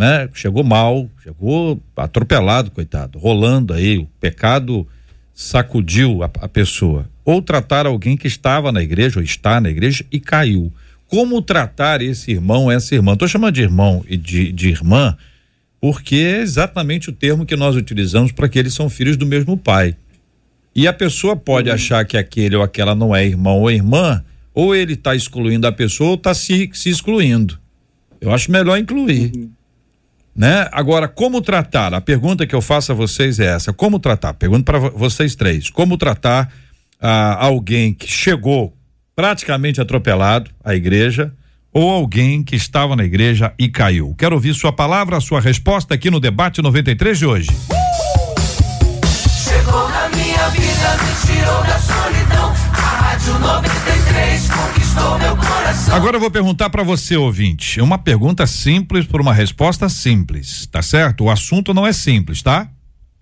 né? Chegou mal, chegou atropelado, coitado, rolando aí, o pecado sacudiu a, a pessoa. Ou tratar alguém que estava na igreja, ou está na igreja e caiu. Como tratar esse irmão, essa irmã? Estou chamando de irmão e de, de irmã, porque é exatamente o termo que nós utilizamos para que eles são filhos do mesmo pai. E a pessoa pode achar que aquele ou aquela não é irmão ou irmã, ou ele está excluindo a pessoa ou está se, se excluindo. Eu acho melhor incluir. Né? Agora, como tratar? A pergunta que eu faço a vocês é essa: como tratar? Pergunto para vocês três: como tratar ah, alguém que chegou praticamente atropelado à igreja ou alguém que estava na igreja e caiu? Quero ouvir sua palavra, sua resposta aqui no debate 93 de hoje. Tirou da solidão. A Rádio 93 conquistou meu coração. Agora eu vou perguntar para você, ouvinte. É uma pergunta simples por uma resposta simples, tá certo? O assunto não é simples, tá?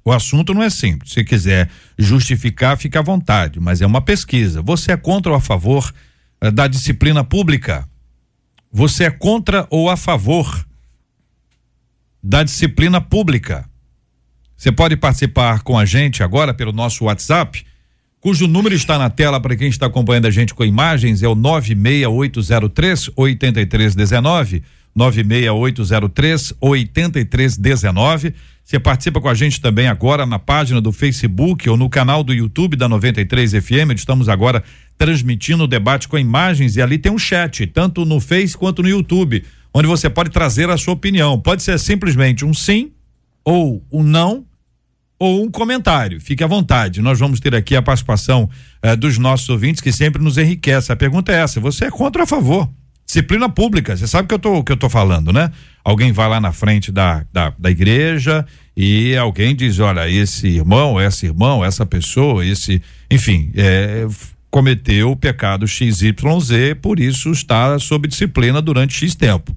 O assunto não é simples. Se quiser justificar, fica à vontade, mas é uma pesquisa. Você é contra ou a favor eh, da disciplina pública? Você é contra ou a favor da disciplina pública? Você pode participar com a gente agora pelo nosso WhatsApp, cujo número está na tela para quem está acompanhando a gente com imagens, é o 96803 8319. 96803 8319. Você participa com a gente também agora na página do Facebook ou no canal do YouTube da 93 FM. Estamos agora transmitindo o debate com imagens e ali tem um chat, tanto no Face quanto no YouTube, onde você pode trazer a sua opinião. Pode ser simplesmente um sim ou um não ou um comentário. Fique à vontade. Nós vamos ter aqui a participação eh, dos nossos ouvintes que sempre nos enriquece. A pergunta é essa: você é contra ou a favor? Disciplina pública, você sabe que eu que eu tô falando, né? Alguém vai lá na frente da, da, da igreja e alguém diz, olha, esse irmão, essa irmã, essa pessoa, esse, enfim, é, cometeu o pecado XYZ, por isso está sob disciplina durante X tempo.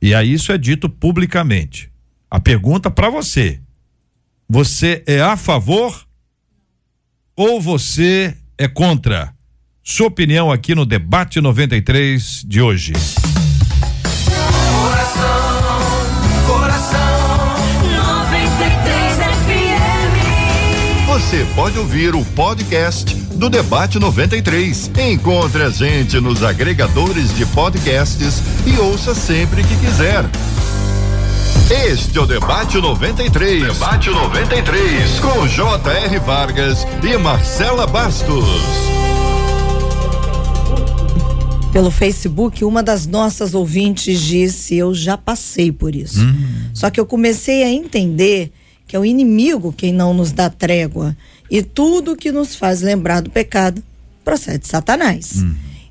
E aí isso é dito publicamente. A pergunta para você: você é a favor ou você é contra? Sua opinião aqui no debate 93 de hoje. Coração 93 FM. Você pode ouvir o podcast do Debate 93. Encontre a gente nos agregadores de podcasts e ouça sempre que quiser. Este é o Debate 93. Debate 93. Com J.R. Vargas e Marcela Bastos. Pelo Facebook, uma das nossas ouvintes disse: Eu já passei por isso. Só que eu comecei a entender que é o inimigo quem não nos dá trégua. E tudo que nos faz lembrar do pecado procede de Satanás.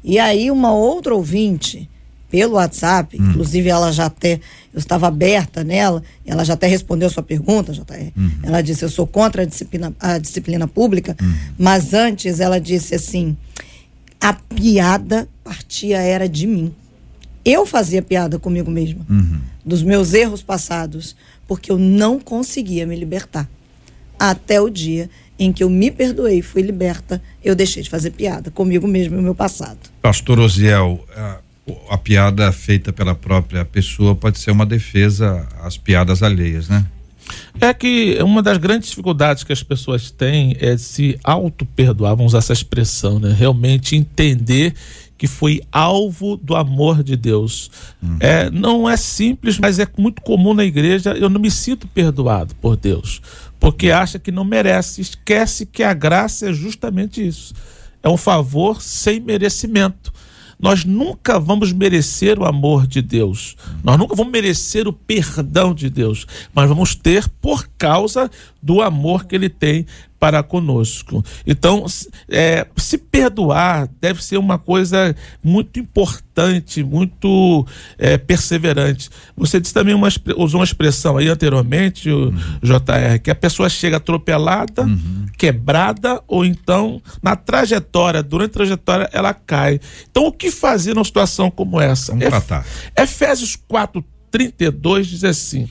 E aí, uma outra ouvinte, pelo WhatsApp, inclusive ela já até. Eu estava aberta nela, ela já até respondeu a sua pergunta, já Ela disse: Eu sou contra a disciplina, a disciplina pública, mas antes ela disse assim a piada partia era de mim. Eu fazia piada comigo mesma, dos meus erros passados, porque eu não conseguia me libertar. Até o dia em que eu me perdoei, fui liberta, eu deixei de fazer piada comigo mesmo e o meu passado. Pastor Osiel, a, a piada feita pela própria pessoa pode ser uma defesa às piadas alheias, né? É que uma das grandes dificuldades que as pessoas têm é se auto-perdoar, vamos usar essa expressão, né? Realmente entender que foi alvo do amor de Deus. É, não é simples, mas é muito comum na igreja. Eu não me sinto perdoado por Deus, porque acha que não merece, esquece que a graça é justamente isso. É um favor sem merecimento. Nós nunca vamos merecer o amor de Deus. Nós nunca vamos merecer o perdão de Deus. Mas vamos ter por causa do amor que Ele tem para conosco. Então, é, se perdoar deve ser uma coisa muito importante, muito é, perseverante. Você disse também uma, usou uma expressão aí anteriormente, o uhum. JR, que a pessoa chega atropelada, uhum. quebrada, ou então na trajetória, durante a trajetória, ela cai. Então, o que fazer numa situação como essa? Vamos tratar. Efésios 4, 32 diz assim: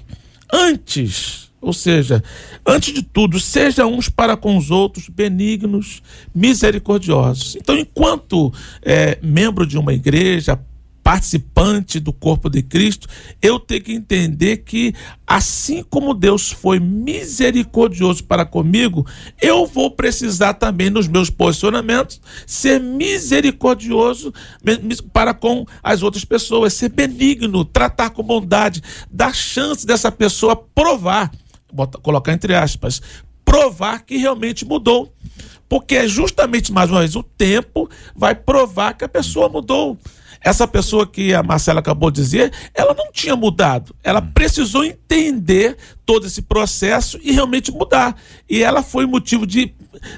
Antes ou seja, antes de tudo, seja uns para com os outros benignos, misericordiosos. Então, enquanto é, membro de uma igreja, participante do corpo de Cristo, eu tenho que entender que, assim como Deus foi misericordioso para comigo, eu vou precisar também, nos meus posicionamentos, ser misericordioso para com as outras pessoas, ser benigno, tratar com bondade, dar chance dessa pessoa provar bota, colocar entre aspas, provar que realmente mudou. Porque é justamente, mais uma vez, o tempo vai provar que a pessoa mudou. Essa pessoa que a Marcela acabou de dizer, ela não tinha mudado. Ela precisou entender todo esse processo e realmente mudar. E ela foi motivo de,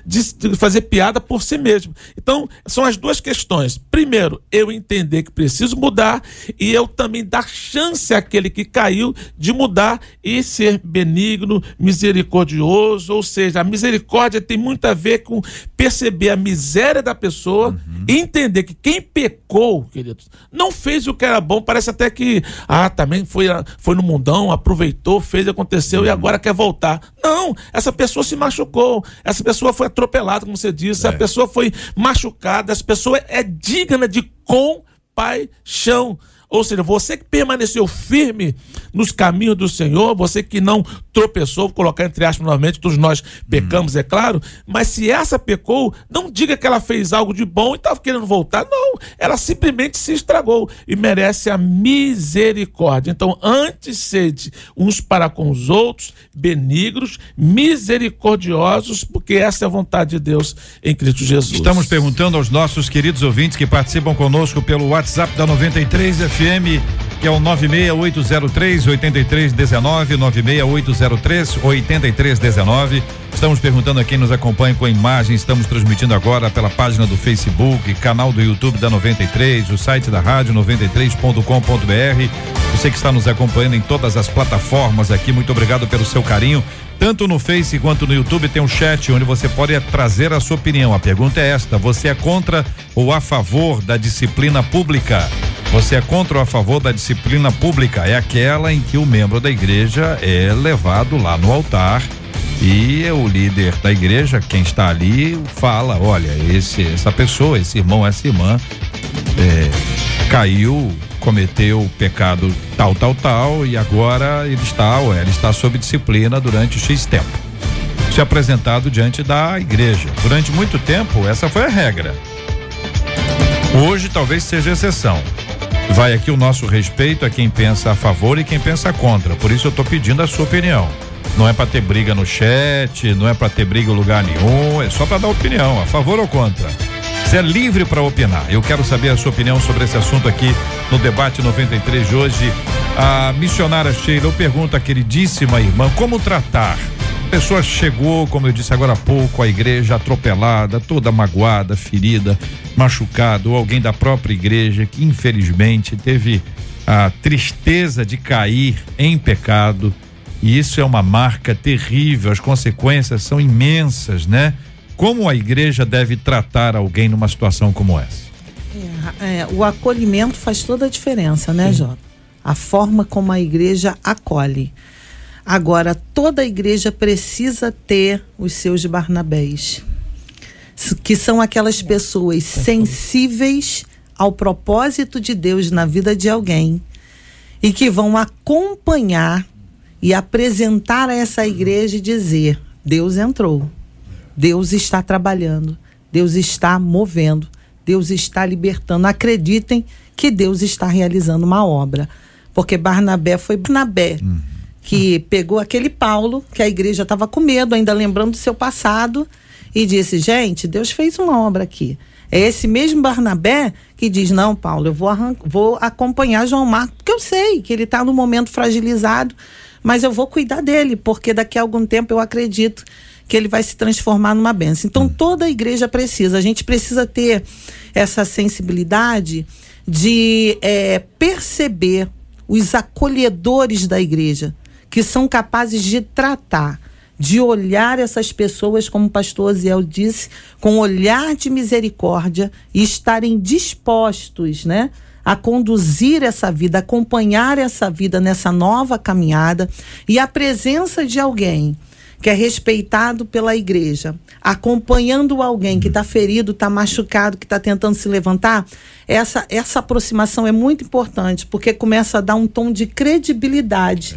de, fazer piada por si mesma. Então, são as duas questões. Primeiro, eu entender que preciso mudar e eu também dar chance àquele que caiu de mudar e ser benigno, misericordioso. Ou seja, a misericórdia tem muito a ver com perceber a miséria da pessoa uhum. e entender que quem pecou, não fez o que era bom. Parece até que, ah, também foi, foi no mundão, aproveitou, fez aconteceu e agora quer voltar. Não, essa pessoa se machucou, essa pessoa foi atropelada, como você disse, é. a pessoa foi machucada, essa pessoa é digna de compaixão. Ou seja, você que permaneceu firme nos caminhos do Senhor, você que não tropeçou, vou colocar entre aspas novamente, todos nós pecamos, hum. é claro, mas se essa pecou, não diga que ela fez algo de bom e estava querendo voltar. Não, ela simplesmente se estragou e merece a misericórdia. Então, antes sede uns para com os outros, benignos, misericordiosos, porque essa é a vontade de Deus em Cristo Jesus. Estamos perguntando aos nossos queridos ouvintes que participam conosco pelo WhatsApp da 93 FM FM, que é o 96803 8319, 96803 8319. Estamos perguntando a quem nos acompanha com a imagem, estamos transmitindo agora pela página do Facebook, canal do YouTube da 93, o site da rádio 93.com.br. Você que está nos acompanhando em todas as plataformas aqui, muito obrigado pelo seu carinho. Tanto no Face quanto no YouTube tem um chat onde você pode trazer a sua opinião. A pergunta é esta: você é contra ou a favor da disciplina pública? Você é contra ou a favor da disciplina pública? É aquela em que o membro da igreja é levado lá no altar e o líder da igreja, quem está ali, fala: olha, esse, essa pessoa, esse irmão, essa irmã, é, caiu, cometeu pecado tal, tal, tal, e agora ele está ou ela está sob disciplina durante X tempo. Se apresentado diante da igreja. Durante muito tempo, essa foi a regra. Hoje talvez seja exceção. Vai aqui o nosso respeito a quem pensa a favor e quem pensa contra. Por isso eu estou pedindo a sua opinião. Não é para ter briga no chat, não é para ter briga em lugar nenhum, é só para dar opinião, a favor ou contra. É livre para opinar. Eu quero saber a sua opinião sobre esse assunto aqui no debate 93 de hoje. A missionária Sheila, eu pergunto à queridíssima irmã, como tratar pessoa chegou, como eu disse agora há pouco, à igreja atropelada, toda magoada, ferida, machucada, ou alguém da própria igreja que infelizmente teve a tristeza de cair em pecado. E isso é uma marca terrível, as consequências são imensas, né? Como a igreja deve tratar alguém numa situação como essa? É, é, o acolhimento faz toda a diferença, né, Jota? A forma como a igreja acolhe. Agora, toda a igreja precisa ter os seus Barnabés, que são aquelas pessoas sensíveis ao propósito de Deus na vida de alguém e que vão acompanhar e apresentar a essa igreja e dizer: Deus entrou, Deus está trabalhando, Deus está movendo, Deus está libertando. Acreditem que Deus está realizando uma obra, porque Barnabé foi Barnabé. Uhum que pegou aquele Paulo, que a igreja estava com medo, ainda lembrando do seu passado, e disse: Gente, Deus fez uma obra aqui. É esse mesmo Barnabé que diz: Não, Paulo, eu vou, vou acompanhar João Marcos, porque eu sei que ele está no momento fragilizado, mas eu vou cuidar dele, porque daqui a algum tempo eu acredito que ele vai se transformar numa benção. Então toda a igreja precisa, a gente precisa ter essa sensibilidade de é, perceber os acolhedores da igreja, que são capazes de tratar, de olhar essas pessoas, como o pastor Oziel disse, com olhar de misericórdia e estarem dispostos, né? A conduzir essa vida, acompanhar essa vida nessa nova caminhada e a presença de alguém que é respeitado pela igreja, acompanhando alguém que está ferido, está machucado, que está tentando se levantar, essa, essa aproximação é muito importante, porque começa a dar um tom de credibilidade.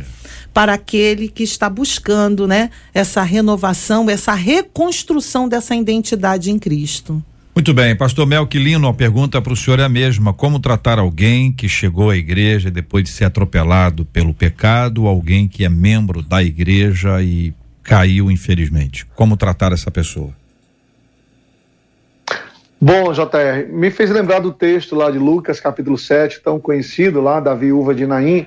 Para aquele que está buscando né, essa renovação, essa reconstrução dessa identidade em Cristo. Muito bem, pastor Melquilino, a pergunta para o senhor é a mesma: como tratar alguém que chegou à igreja depois de ser atropelado pelo pecado, alguém que é membro da igreja e caiu, infelizmente. Como tratar essa pessoa? Bom, JR, me fez lembrar do texto lá de Lucas, capítulo 7, tão conhecido lá da viúva de Naim,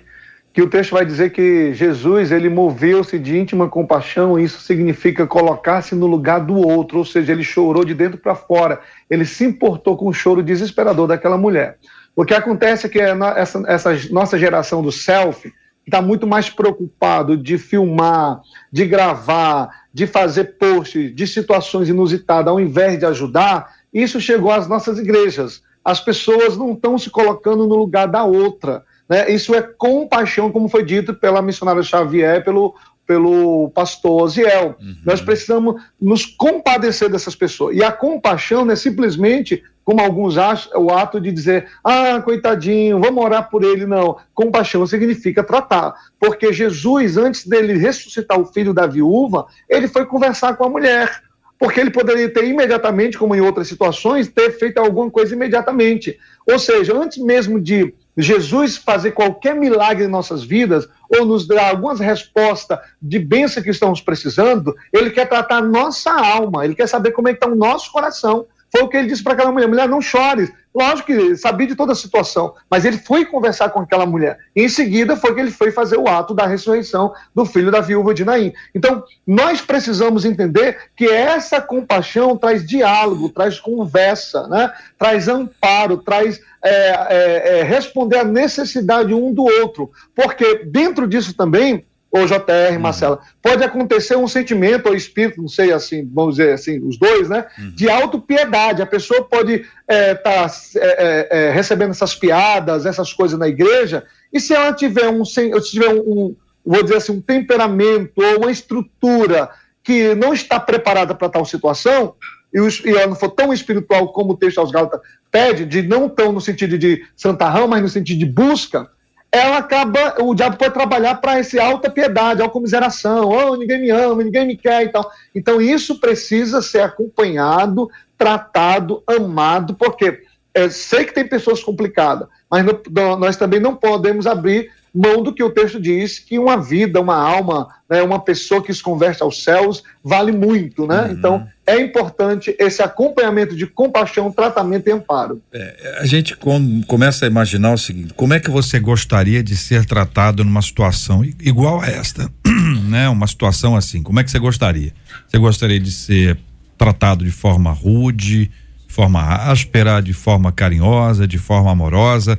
que o texto vai dizer que Jesus, ele moveu-se de íntima compaixão, isso significa colocar-se no lugar do outro, ou seja, ele chorou de dentro para fora, ele se importou com o choro desesperador daquela mulher. O que acontece é que essa, essa nossa geração do selfie, está muito mais preocupado de filmar, de gravar, de fazer posts de situações inusitadas, ao invés de ajudar, isso chegou às nossas igrejas. As pessoas não estão se colocando no lugar da outra. Né? Isso é compaixão, como foi dito pela missionária Xavier, pelo, pelo pastor Oziel. Uhum. Nós precisamos nos compadecer dessas pessoas. E a compaixão não é simplesmente como alguns acham, o ato de dizer, ah, coitadinho, vamos orar por ele. Não. Compaixão significa tratar. Porque Jesus, antes dele ressuscitar o filho da viúva, ele foi conversar com a mulher. Porque ele poderia ter imediatamente, como em outras situações, ter feito alguma coisa imediatamente. Ou seja, antes mesmo de Jesus fazer qualquer milagre em nossas vidas, ou nos dar algumas respostas de bênção que estamos precisando, ele quer tratar nossa alma, ele quer saber como é está o nosso coração. Foi o que ele disse para aquela mulher: mulher, não chores. Lógico que sabia de toda a situação, mas ele foi conversar com aquela mulher. Em seguida foi que ele foi fazer o ato da ressurreição do filho da viúva de Naim. Então, nós precisamos entender que essa compaixão traz diálogo, traz conversa, né? traz amparo, traz é, é, é, responder à necessidade um do outro. Porque dentro disso também ou JR, uhum. Marcela, pode acontecer um sentimento ou espírito, não sei assim, vamos dizer assim, os dois, né? Uhum. De autopiedade. A pessoa pode estar é, tá, é, é, é, recebendo essas piadas, essas coisas na igreja, e se ela tiver um, se tiver um, um vou dizer assim, um temperamento ou uma estrutura que não está preparada para tal situação, e, os, e ela não for tão espiritual como o texto aos Gálatas pede, de não tão no sentido de santarrão, mas no sentido de busca, ela acaba, o diabo pode trabalhar para esse alta piedade, autocomiseração, oh, ninguém me ama, ninguém me quer e tal. Então isso precisa ser acompanhado, tratado, amado, porque é, sei que tem pessoas complicadas, mas nós também não podemos abrir mão do que o texto diz, que uma vida, uma alma, né, uma pessoa que se converte aos céus vale muito, né? Uhum. Então, é importante esse acompanhamento de compaixão, tratamento e amparo. É, a gente com, começa a imaginar o seguinte, como é que você gostaria de ser tratado numa situação igual a esta, né? Uma situação assim, como é que você gostaria? Você gostaria de ser tratado de forma rude, de forma áspera, de forma carinhosa, de forma amorosa?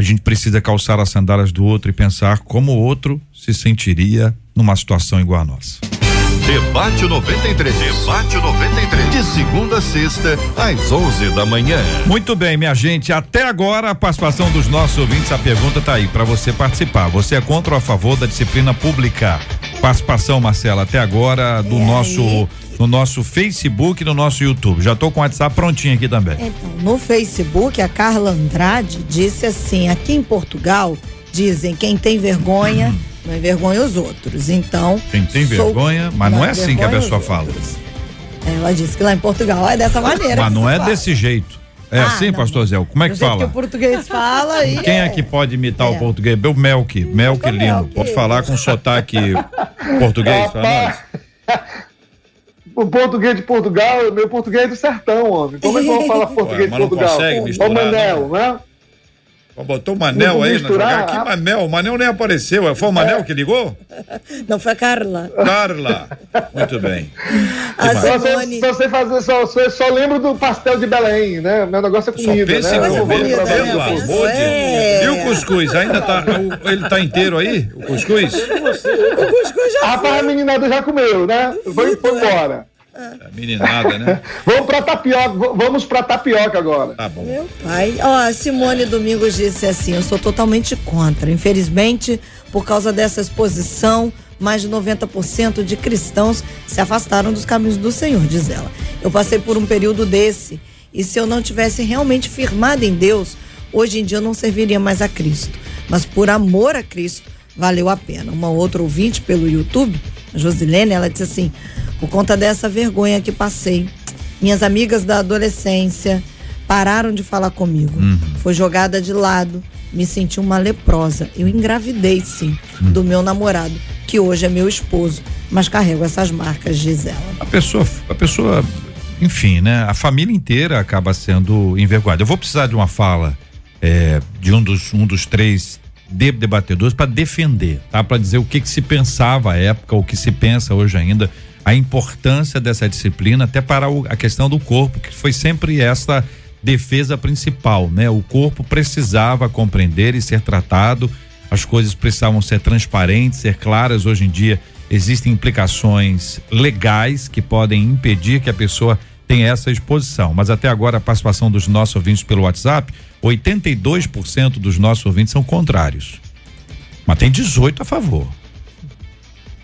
A gente precisa calçar as sandálias do outro e pensar como o outro se sentiria numa situação igual a nossa. Debate 93. Debate 93. De segunda a sexta, às 11 da manhã. Muito bem, minha gente. Até agora, a participação dos nossos ouvintes, a pergunta está aí para você participar. Você é contra ou a favor da disciplina pública? Participação, Marcela, até agora do nosso aí? No nosso Facebook e no nosso YouTube. Já estou com o WhatsApp prontinho aqui também. Então, no Facebook, a Carla Andrade disse assim: aqui em Portugal, dizem quem tem vergonha. Uhum. Não envergonha os outros. Então. Quem tem vergonha, mas não é assim que a pessoa fala. Ela disse que lá em Portugal é dessa maneira. Mas não é fala. desse jeito. É ah, assim, não, pastor Zé? Como é que fala? Que o português fala e. Quem é, que pode imitar é. o português? O Melk, Melk Lino. Pode falar com sotaque português para nós? O português de Portugal, meu português é do sertão, homem. Como é que eu vou falar português Ué, de Portugal? Consegue misturar, Ô Manel, né? Botou o Manel aí na misturar, jogada. Que. Manel? O Manel nem apareceu. Foi o Manel que ligou? Não foi a Carla. Carla. Muito bem. A? Só, Simone. só sei fazer, só, só, só lembro do pastel de Belém, né? Meu negócio é Só comida, pensa né? em comer, comida, pelo amor de É. Deus. E o cuscuz? Ainda tá. o- Ele tá inteiro aí? O cuscuz? O cuscuz já Rapaz, a meninada já comeu, né? Foi, foi embora. A meninada, né? Vamos pra tapioca, vamos pra tapioca agora. Tá bom. Meu pai. Ó, a Simone Domingos disse assim: eu sou totalmente contra. Infelizmente, por causa dessa exposição, mais de 90% de cristãos se afastaram dos caminhos do Senhor, diz ela. Eu passei por um período desse, e se eu não tivesse realmente firmado em Deus, hoje em dia eu não serviria mais a Cristo. Mas por amor a Cristo, valeu a pena. Uma outra ouvinte pelo YouTube, a Josilene, ela disse assim: por conta dessa vergonha que passei, minhas amigas da adolescência pararam de falar comigo. Foi jogada de lado, me senti uma leprosa. Eu engravidei, sim, do meu namorado, que hoje é meu esposo, mas carrego essas marcas, diz ela. A pessoa, a pessoa, enfim, né? A família inteira acaba sendo envergonhada. Eu vou precisar de uma fala é, de um dos, um dos três de- debatedores para defender, tá? Para dizer o que, que se pensava à época, o que se pensa hoje ainda, a importância dessa disciplina até para o- a questão do corpo, que foi sempre essa defesa principal, né? O corpo precisava compreender e ser tratado, as coisas precisavam ser transparentes, ser claras. Hoje em dia existem implicações legais que podem impedir que a pessoa tenha essa exposição. Mas até agora a participação dos nossos ouvintes pelo WhatsApp, 82% dos nossos ouvintes são contrários. Mas tem 18 a favor.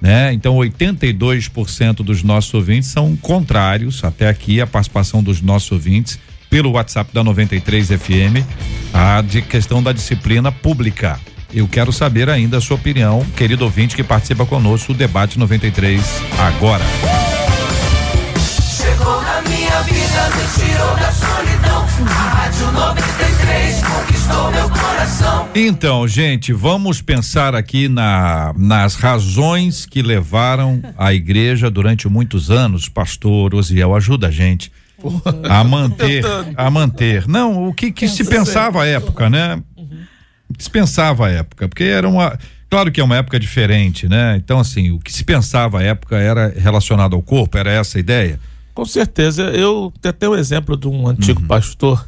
Né? Então 82% dos nossos ouvintes são contrários. Até aqui a participação dos nossos ouvintes pelo WhatsApp da 93 FM, a de questão da disciplina pública. Eu quero saber ainda a sua opinião, querido ouvinte que participa conosco do debate 93 agora. Chegou na minha vida, me tirou da solidão. A Rádio 93 conquistou meu coração. Então, gente, vamos pensar aqui na, nas razões que levaram a igreja durante muitos anos. Pastor Osiel, ajuda a gente a manter, a manter. Não, o que, que se pensava à época, né? O que se pensava à época, porque era uma, claro que é uma época diferente, né? Então, assim, o que se pensava à época era relacionado ao corpo, era essa a ideia? Com certeza. Eu tenho até o exemplo de um antigo pastor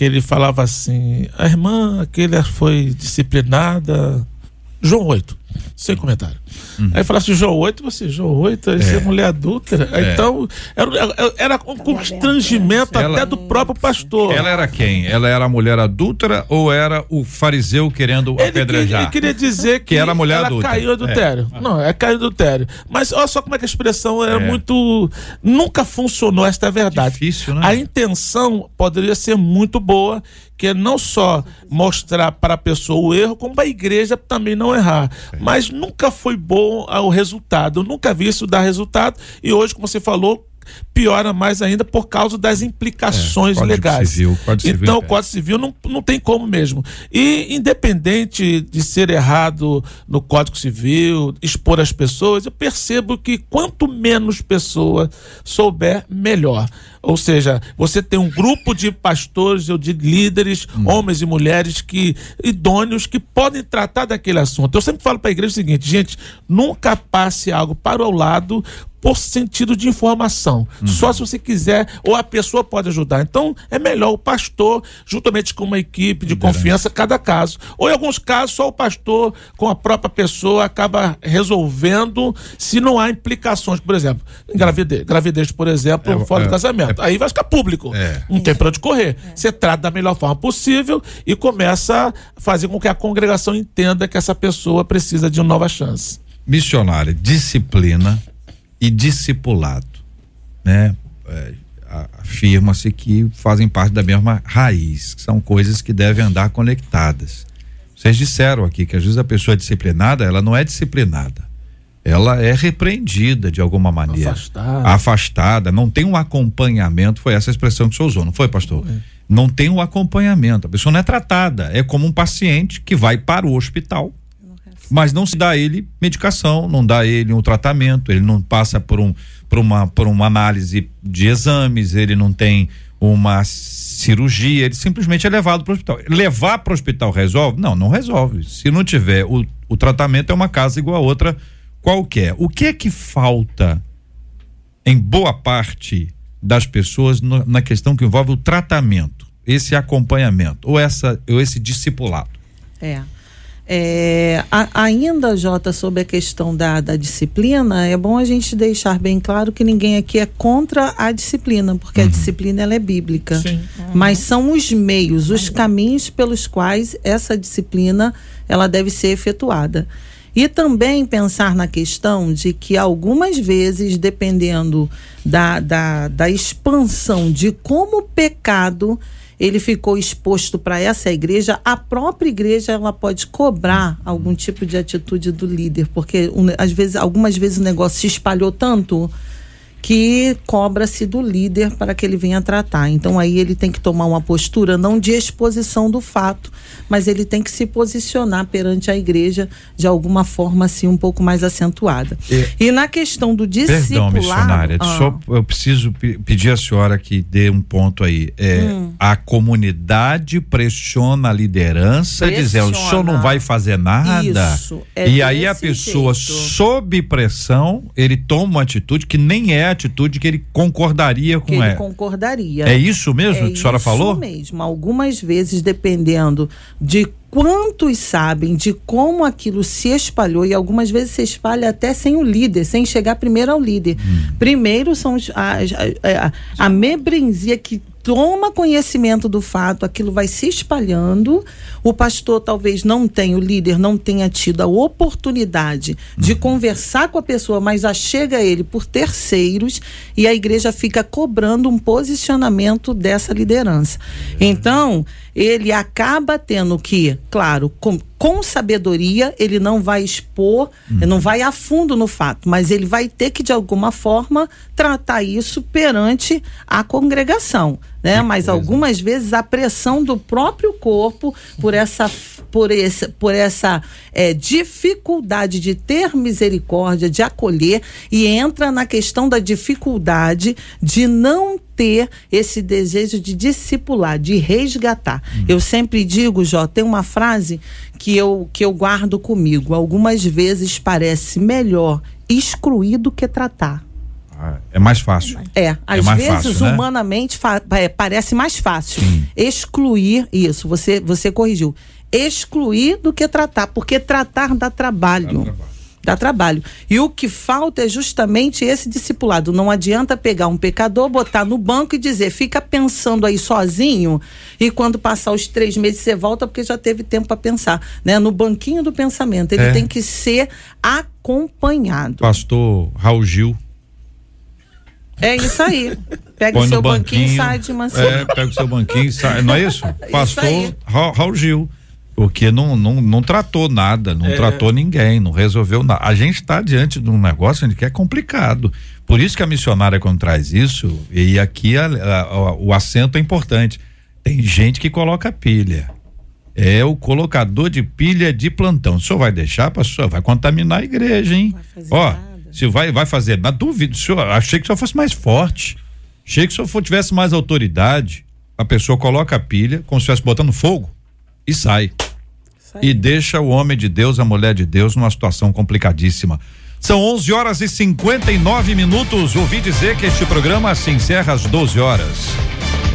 que ele falava assim: a irmã, aquele foi disciplinada. João 8, sem comentário. Aí falasse assim, João 8, você, João 8, isso é, mulher adúltera. É. Então, era, era um constrangimento Ela- até do próprio pastor. Ela era quem? Ela era a mulher adúltera ou era o fariseu querendo Ele, apedrejar? ele queria dizer que, Que era mulher ela adúltera. caiu adultério. Não, é caiu adultério. Mas olha só como é que a expressão era É. muito. Nunca funcionou, esta é a verdade. Difícil, né? A intenção poderia ser muito boa, que é não só mostrar para a pessoa o erro, como para a igreja também não errar. Mas nunca foi bom o resultado. Eu nunca vi isso dar resultado. E hoje, como você falou, piora mais ainda por causa das implicações É, legais. Civil, Civil então, o impede. Código Civil não, não tem como mesmo. E independente de ser errado no Código Civil, expor as pessoas, eu percebo que quanto menos pessoa souber, melhor. Ou seja, você tem um grupo de pastores ou de líderes, Hum. homens e mulheres que idôneos que podem tratar daquele assunto. Eu sempre falo para a igreja o seguinte, gente, nunca passe algo para o lado por sentido de informação. Uhum. Só se você quiser, ou a pessoa pode ajudar. Então, é melhor o pastor, juntamente com uma equipe de confiança, cada caso. Ou em alguns casos, só o pastor, com a própria pessoa, acaba resolvendo se não há implicações. Por exemplo, em gravidez, gravidez por exemplo, É, fora é, do casamento. Aí vai ficar público. É. Não tem pra onde correr. Você trata da melhor forma possível e começa a fazer com que a congregação entenda que essa pessoa precisa de uma nova chance. missionária, disciplina e discipulado, né? É, Afirma-se que fazem parte da mesma raiz, que são coisas que devem andar conectadas. Vocês disseram aqui que às vezes a pessoa é disciplinada, ela não é disciplinada. Ela é repreendida de alguma maneira. Afastada. Afastada, não tem um acompanhamento, foi essa a expressão que você usou, não foi, pastor? Não tem um acompanhamento, a pessoa não é tratada, é como um paciente que vai para o hospital Mas não se dá a ele medicação, não dá a ele um tratamento, ele não passa por um por uma por uma análise de exames, ele não tem uma cirurgia, ele simplesmente é levado para o hospital. Levar para o hospital resolve? Não, não resolve. Se não tiver o, o tratamento é uma casa igual a outra qualquer. O que é que falta em boa parte das pessoas no, na questão que envolve o tratamento, esse acompanhamento ou essa ou esse discipulado? É. É, a, ainda, Jota, sobre a questão da, da, disciplina, é bom a gente deixar bem claro que ninguém aqui é contra a disciplina, porque uhum. a disciplina ela é bíblica. Uhum. Mas são os meios, os caminhos pelos quais essa disciplina ela deve ser efetuada. E também pensar na questão de que algumas vezes, dependendo da, da, da expansão de como o pecado ele ficou exposto para essa igreja, a própria igreja ela pode cobrar algum tipo de atitude do líder, porque às vezes, algumas vezes o negócio se espalhou tanto que cobra-se do líder para que ele venha tratar. Então aí ele tem que tomar uma postura não de exposição do fato, mas ele tem que se posicionar perante a igreja de alguma forma assim um pouco mais acentuada. E, e na questão do discipulado, Perdão, missionária, ah, só eu preciso pedir à senhora que dê um ponto aí. É, hum. A comunidade pressiona a liderança pressiona. dizendo, o senhor não vai fazer nada. Isso, é e aí a pessoa jeito. sob pressão, ele toma uma atitude que nem é atitude que ele concordaria com que ele ela. concordaria. É isso mesmo é que a senhora falou? É isso mesmo. Algumas vezes, dependendo de quantos sabem de como aquilo se espalhou e algumas vezes se espalha até sem o líder, sem chegar primeiro ao líder. Hum. Primeiro são a, a, a, a membresia que toma conhecimento do fato, aquilo vai se espalhando. O pastor talvez não tenha, o líder não tenha tido a oportunidade de uhum. conversar com a pessoa, mas já chega a ele por terceiros e a igreja fica cobrando um posicionamento dessa liderança. Então, ele acaba tendo que, claro, com, com sabedoria, ele não vai expor, ele não vai a fundo no fato, mas ele vai ter que, de alguma forma, tratar isso perante a congregação. Né? Mas algumas vezes a pressão do próprio corpo por essa por esse, por essa é, dificuldade de ter misericórdia, de acolher e entra na questão da dificuldade de não ter esse desejo de discipular, de resgatar. Hum. Eu sempre digo, Jó, tem uma frase que eu, que eu guardo comigo. Algumas vezes parece melhor excluir do que tratar. É mais fácil. É, é às é vezes fácil, né? humanamente é, parece mais fácil Sim. excluir isso. Você você corrigiu. Excluir do que tratar, porque tratar dá trabalho. Dá trabalho dá trabalho. E o que falta é justamente esse discipulado. Não adianta pegar um pecador, botar no banco e dizer, fica pensando aí sozinho, e quando passar os três meses você volta porque já teve tempo para pensar, né? No banquinho do pensamento. Ele é. tem que ser acompanhado. Pastor Raul Gil. É isso aí. Pega o seu banquinho, banquinho, sai de mansinho. É, pega o seu banquinho e sai. Não é isso? Pastor isso Raul Gil porque não, não, não tratou nada, não é. tratou ninguém, não resolveu nada. A gente está diante de um negócio que é complicado. Por isso que a missionária, quando traz isso, e aqui a, a, a, o assento é importante. Tem gente que coloca pilha. É o colocador de pilha de plantão. O senhor vai deixar, pastor? Vai contaminar a igreja, hein? Ó, se vai, vai fazer, na dúvida, o senhor, achei que o senhor fosse mais forte. Achei que o senhor tivesse mais autoridade. A pessoa coloca a pilha, como se estivesse botando fogo, e sai e deixa o homem de Deus, a mulher de Deus, numa situação complicadíssima. São 11 horas e 59 minutos. Ouvi dizer que este programa se encerra às 12 horas.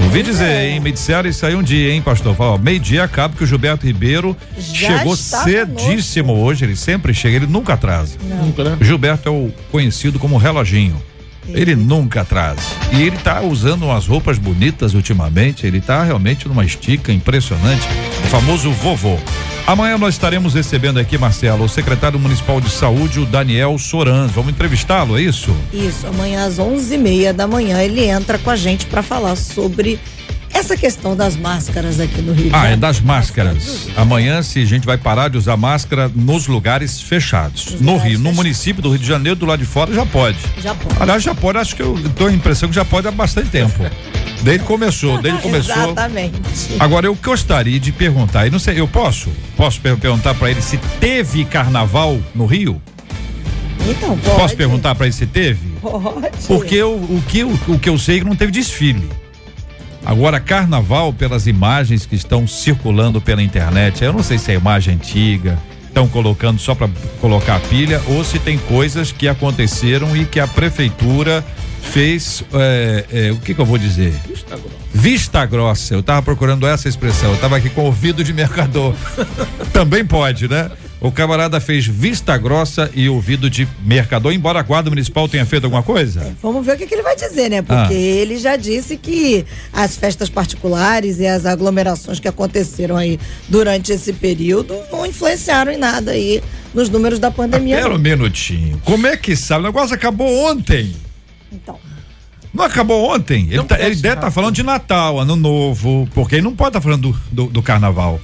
Ouvi dizer, é. hein? Me disseram isso aí um dia, hein, pastor? Meio-dia acaba que o Gilberto Ribeiro Já chegou cedíssimo hoje. Ele sempre chega, ele nunca atrasa. Nunca, né? Gilberto é o conhecido como reloginho. Ele nunca atrasa. E ele tá usando umas roupas bonitas ultimamente. Ele tá realmente numa estica impressionante. O famoso vovô. Amanhã nós estaremos recebendo aqui, Marcelo, o secretário municipal de saúde, o Daniel Sorans. Vamos entrevistá-lo, é isso? Isso, amanhã às onze e meia da manhã ele entra com a gente para falar sobre essa questão das máscaras aqui no Rio. Ah, é das máscaras. Amanhã, se a gente vai parar de usar máscara nos lugares fechados. Nos no lugares Rio, fechados. no município do Rio de Janeiro, do lado de fora, já pode. Já pode. Aliás, já pode, acho que eu dou a impressão que já pode há bastante tempo. Desde começou, desde começou. Exatamente. Agora eu gostaria de perguntar, e não sei, eu posso? Posso per perguntar para ele se teve carnaval no Rio? Então, pode. Posso perguntar para ele se teve? Pode. Porque o, o, que, o, o que eu sei é que não teve desfile. Agora, carnaval, pelas imagens que estão circulando pela internet, eu não sei se é imagem antiga, estão colocando só para colocar a pilha, ou se tem coisas que aconteceram e que a prefeitura fez. é, é, o que, que eu vou dizer? Vista grossa. Vista grossa. Eu tava procurando essa expressão. Eu tava aqui com ouvido de mercador. Também pode, né? O camarada fez vista grossa e ouvido de mercador, embora a guarda municipal tenha feito alguma coisa. Vamos ver o que, que ele vai dizer, né? Porque Ah. ele já disse que as festas particulares e as aglomerações que aconteceram aí durante esse período não influenciaram em nada aí nos números da pandemia. Pera um minutinho. Como é que sabe? O negócio acabou ontem. Então, Não acabou ontem. Ele, Não tá- pode ele deve estar nada. falando de Natal, Ano Novo, porque ele não pode estar falando do, do, do carnaval.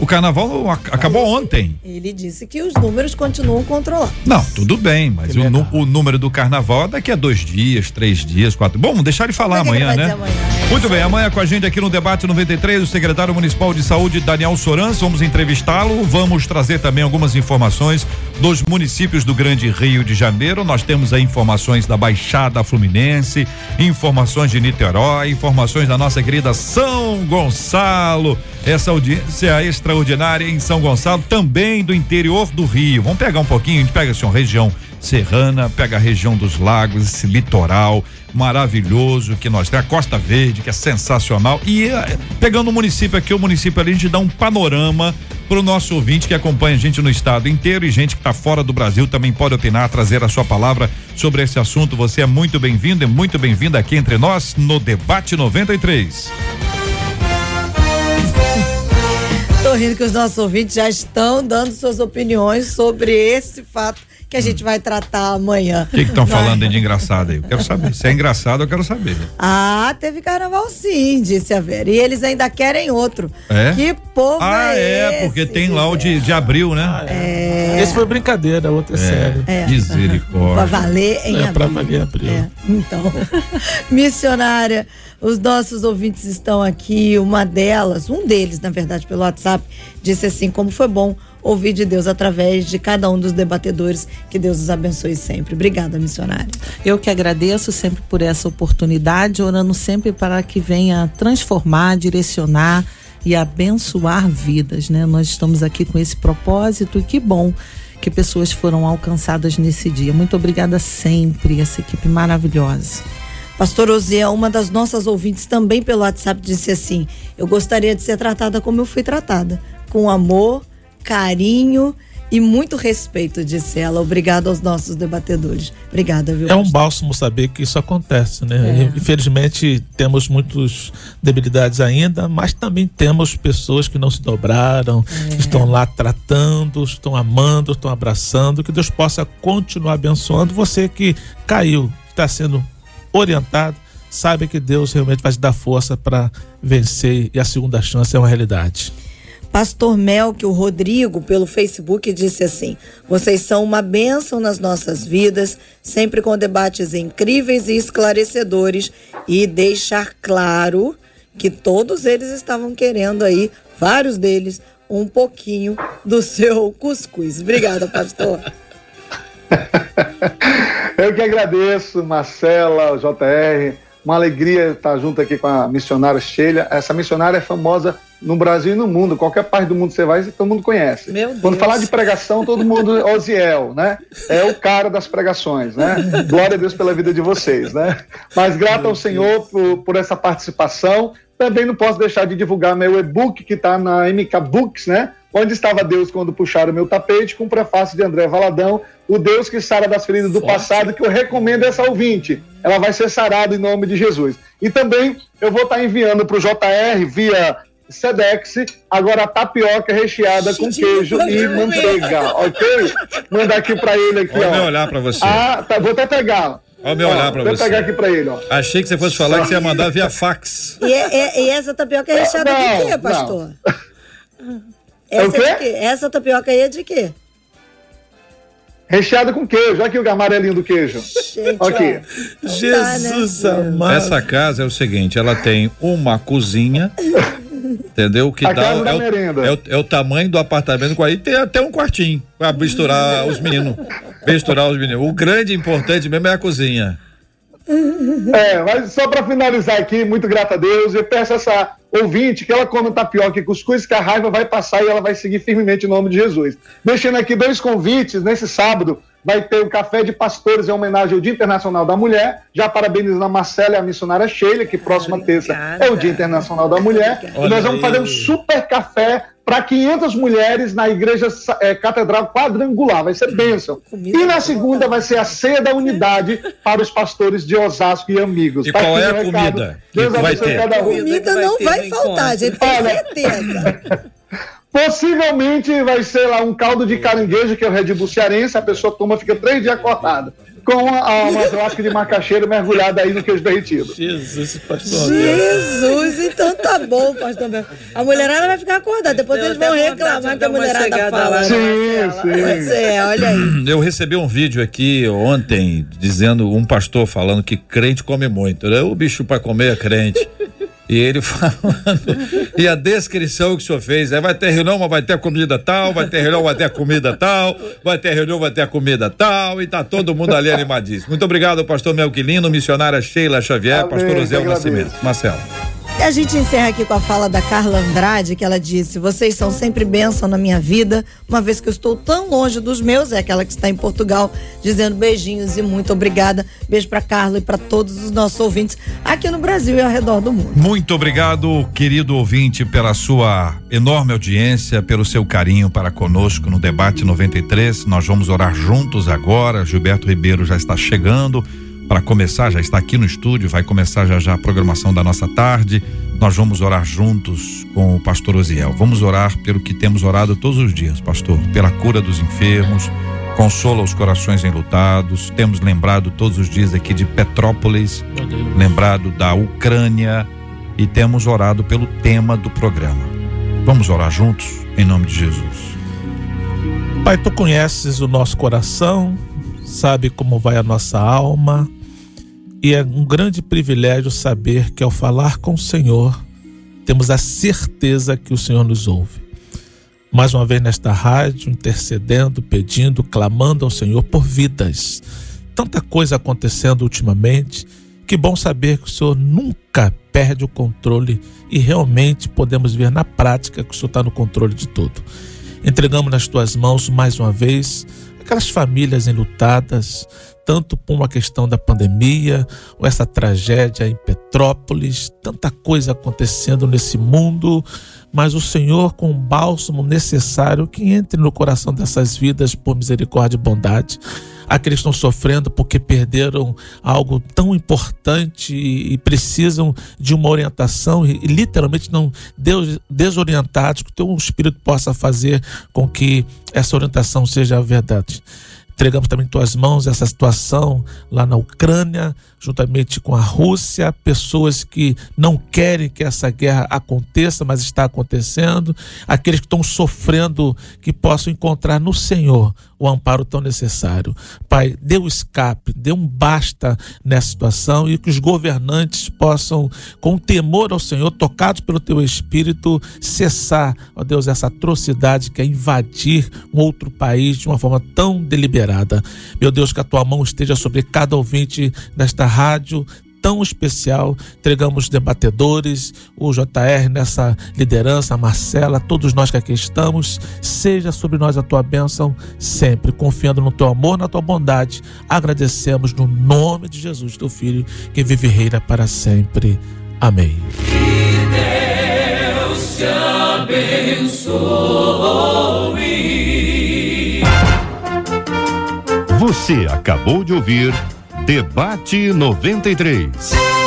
O carnaval acabou ontem. ele disse que os números continuam controlados. Não, tudo bem, mas Que o, o número do carnaval é daqui a dois dias, três dias, quatro. Bom, deixar ele falar amanhã, ele né? amanhã? É Muito bem, amanhã com a gente aqui no Debate 93, o secretário municipal de saúde, Daniel Sorans, vamos entrevistá-lo, vamos trazer também algumas informações dos municípios do Grande Rio de Janeiro. Nós temos aí informações da Baixada Fluminense, informações de Niterói, informações da nossa querida São Gonçalo, essa audiência extraordinária em São Gonçalo, também do interior do Rio. Vamos pegar um pouquinho, a gente pega assim, região serrana, pega a região dos lagos, esse litoral maravilhoso que nós temos, a Costa Verde, que é sensacional. E eh, pegando o município aqui, o município ali, a gente dá um panorama para o nosso ouvinte que acompanha a gente no estado inteiro e gente que está fora do Brasil também pode opinar, trazer a sua palavra sobre esse assunto. Você é muito bem-vindo e muito bem-vinda aqui entre nós no Debate 93. Tô rindo que os nossos ouvintes já estão dando suas opiniões sobre esse fato que a gente vai tratar amanhã. O que estão Vai. falando aí de engraçado aí? Eu quero saber. Se é engraçado, eu quero saber. Ah, teve carnaval sim, disse a Vera. E eles ainda querem outro. É? Que povo Ah, é, é, esse, porque tem lá o de, de abril, né? Esse foi brincadeira, outro é, sério. É. Misericórdia. Pra valer em É, abril. pra valer abril. É, então, missionária, os nossos ouvintes estão aqui. Uma delas, um deles, na verdade, pelo WhatsApp, disse assim: como foi bom ouvir de Deus através de cada um dos debatedores. Que Deus os abençoe sempre. Obrigada, missionária. Eu que agradeço sempre por essa oportunidade, orando sempre para que venha transformar, direcionar e abençoar vidas, né? Nós estamos aqui com esse propósito e que bom que pessoas foram alcançadas nesse dia. Muito obrigada sempre, essa equipe maravilhosa. Pastor Osiel, uma das nossas ouvintes também pelo WhatsApp disse assim: Eu gostaria de ser tratada como eu fui tratada, com amor, carinho e muito respeito, disse ela. Obrigada aos nossos debatedores. Obrigada, viu? É um bálsamo saber que isso acontece, né? É. Infelizmente temos muitas debilidades ainda, mas também temos pessoas que não se dobraram, É. que estão lá tratando, estão amando, estão abraçando. Que Deus possa continuar abençoando você que caiu, está sendo orientado. Sabe que Deus realmente vai te dar força para vencer e a segunda chance é uma realidade. Pastor Melk, o Rodrigo, pelo Facebook, disse assim: Vocês são uma bênção nas nossas vidas, sempre com debates incríveis e esclarecedores, e deixar claro que todos eles estavam querendo aí, vários deles, um pouquinho do seu cuscuz. Obrigada, pastor. Eu que agradeço, Marcela, JR. Uma alegria estar junto aqui com a missionária Sheila. Essa missionária é famosa no Brasil e no mundo. Qualquer parte do mundo você vai, todo mundo conhece. Meu Deus. Quando falar de pregação, todo mundo, Osiel, né? É o cara das pregações, né? Glória a Deus pela vida de vocês, né? Mas grato ao Senhor por, por essa participação. Também não posso deixar de divulgar meu e-book que está na MK Books, né? Onde estava Deus quando puxaram meu tapete, com o prefácio de André Valadão, o Deus que sara das feridas do passado, que eu recomendo essa ouvinte. Ela vai ser sarada em nome de Jesus. E também eu vou estar enviando para o JR via Sedex, agora a tapioca recheada com queijo e manteiga, ok? Mandar aqui para ele aqui, ó. olhar pra você. Ah, tá, vou até pegar. Olha o meu olhar pra vou você. pegar aqui para ele, ó. Achei que você fosse falar que você ia mandar via fax. E, é- é- e essa tapioca é recheada Não, de quê, não. pastor? É o Essa, quê? de quê? essa tapioca aí é de quê? Recheada com queijo. Aqui o amarelinho do queijo. Gente, Aqui. ó, Jesus Tá, né? amado. Essa casa é o seguinte, ela tem uma cozinha, entendeu? Que A dá casa da é, o, é, o, é o tamanho do apartamento com aí tem até um quartinho pra misturar os meninos, misturar os meninos. O grande importante mesmo é a cozinha. É, mas só para finalizar aqui, muito grato a Deus, eu peço a essa ouvinte que ela come tapioca e cuscuz, que a raiva vai passar e ela vai seguir firmemente em nome de Jesus. Deixando aqui dois convites, nesse sábado vai ter o Café de Pastores em homenagem ao Dia Internacional da Mulher, já parabenizando a Marcela e a missionária Sheila, que próxima terça é o Dia Internacional da Mulher, e nós vamos fazer um super café para 500 mulheres na igreja eh, catedral quadrangular, vai ser bênção. Comida E na boa. segunda vai ser a ceia da unidade para os pastores de Osasco e amigos. E Tá qual aqui é a recado. comida que Deus vai abençoe ter? cada um. Comida vai não vai no faltar, gente, tem Olha. certeza. Possivelmente vai ser lá um caldo de caranguejo, que é o Red Bull cearense, a pessoa toma, fica três dias acordada. Com a, a, umas lascas de macaxeira mergulhada aí no queijo derretido. Jesus, pastor. Jesus, então tá bom, pastor Bel. A mulherada vai ficar acordada, depois eles vão reclamar que a uma mulherada fala. lá, né? Sim, Pois sim. é, olha aí. Eu recebi um vídeo aqui ontem dizendo um pastor falando que crente come muito, né? O bicho para comer é crente. E ele falando, e a descrição que o senhor fez, é, vai ter reunião, mas vai ter comida tal, vai ter reunião, vai ter comida tal, vai ter reunião, vai ter comida tal, e tá todo mundo ali animadíssimo. Muito obrigado, pastor Melquilino, missionária Sheila Xavier, Amém, pastor agradeço. Nascimento. Marcelo. A gente encerra aqui com a fala da Carla Andrade, que ela disse: Vocês são sempre bênção na minha vida, uma vez que eu estou tão longe dos meus, é aquela que está em Portugal, dizendo beijinhos e muito obrigada. Beijo pra Carla e para todos os nossos ouvintes aqui no Brasil e ao redor do mundo. Muito obrigado, querido ouvinte, pela sua enorme audiência, pelo seu carinho para conosco no Debate 93. Nós vamos orar juntos agora. Gilberto Ribeiro já está chegando para começar, já está aqui no estúdio, vai começar já já a programação da nossa tarde. Nós vamos orar juntos com o pastor Osiel. Vamos orar pelo que temos orado todos os dias, pastor, pela cura dos enfermos, consola os corações enlutados. Temos lembrado todos os dias aqui de Petrópolis, lembrado da Ucrânia e temos orado pelo tema do programa. Vamos orar juntos em nome de Jesus. Pai, tu conheces o nosso coração, sabe como vai a nossa alma, e é um grande privilégio saber que ao falar com o Senhor, temos a certeza que o Senhor nos ouve. Mais uma vez nesta rádio, intercedendo, pedindo, clamando ao Senhor por vidas. Tanta coisa acontecendo ultimamente. Que bom saber que o Senhor nunca perde o controle e realmente podemos ver na prática que o Senhor está no controle de tudo. Entregamos nas tuas mãos mais uma vez aquelas famílias enlutadas, tanto por uma questão da pandemia, ou essa tragédia em Petrópolis, tanta coisa acontecendo nesse mundo, mas o Senhor, com o bálsamo necessário, que entre no coração dessas vidas por misericórdia e bondade. Aqueles que estão sofrendo porque perderam algo tão importante e precisam de uma orientação e, literalmente não des- desorientados, que o teu Espírito possa fazer com que essa orientação seja a verdade. Entregamos também em tuas mãos essa situação lá na Ucrânia, juntamente com a Rússia, pessoas que não querem que essa guerra aconteça, mas está acontecendo, aqueles que estão sofrendo, que possam encontrar no Senhor o amparo tão necessário. Pai, dê o escape, dê um basta nessa situação e que os governantes possam, com temor ao Senhor, tocados pelo teu Espírito, cessar, ó Deus, essa atrocidade que é invadir um outro país de uma forma tão deliberada. Meu Deus, que a tua mão esteja sobre cada ouvinte desta rádio tão especial. Entregamos os debatedores, o JR nessa liderança, a Marcela, todos nós que aqui estamos. Seja sobre nós a tua bênção sempre, confiando no teu amor, na tua bondade. Agradecemos no nome de Jesus, teu filho, que vive e reina para sempre. Amém. Deus te abençoe. Você acabou de ouvir Debate 93.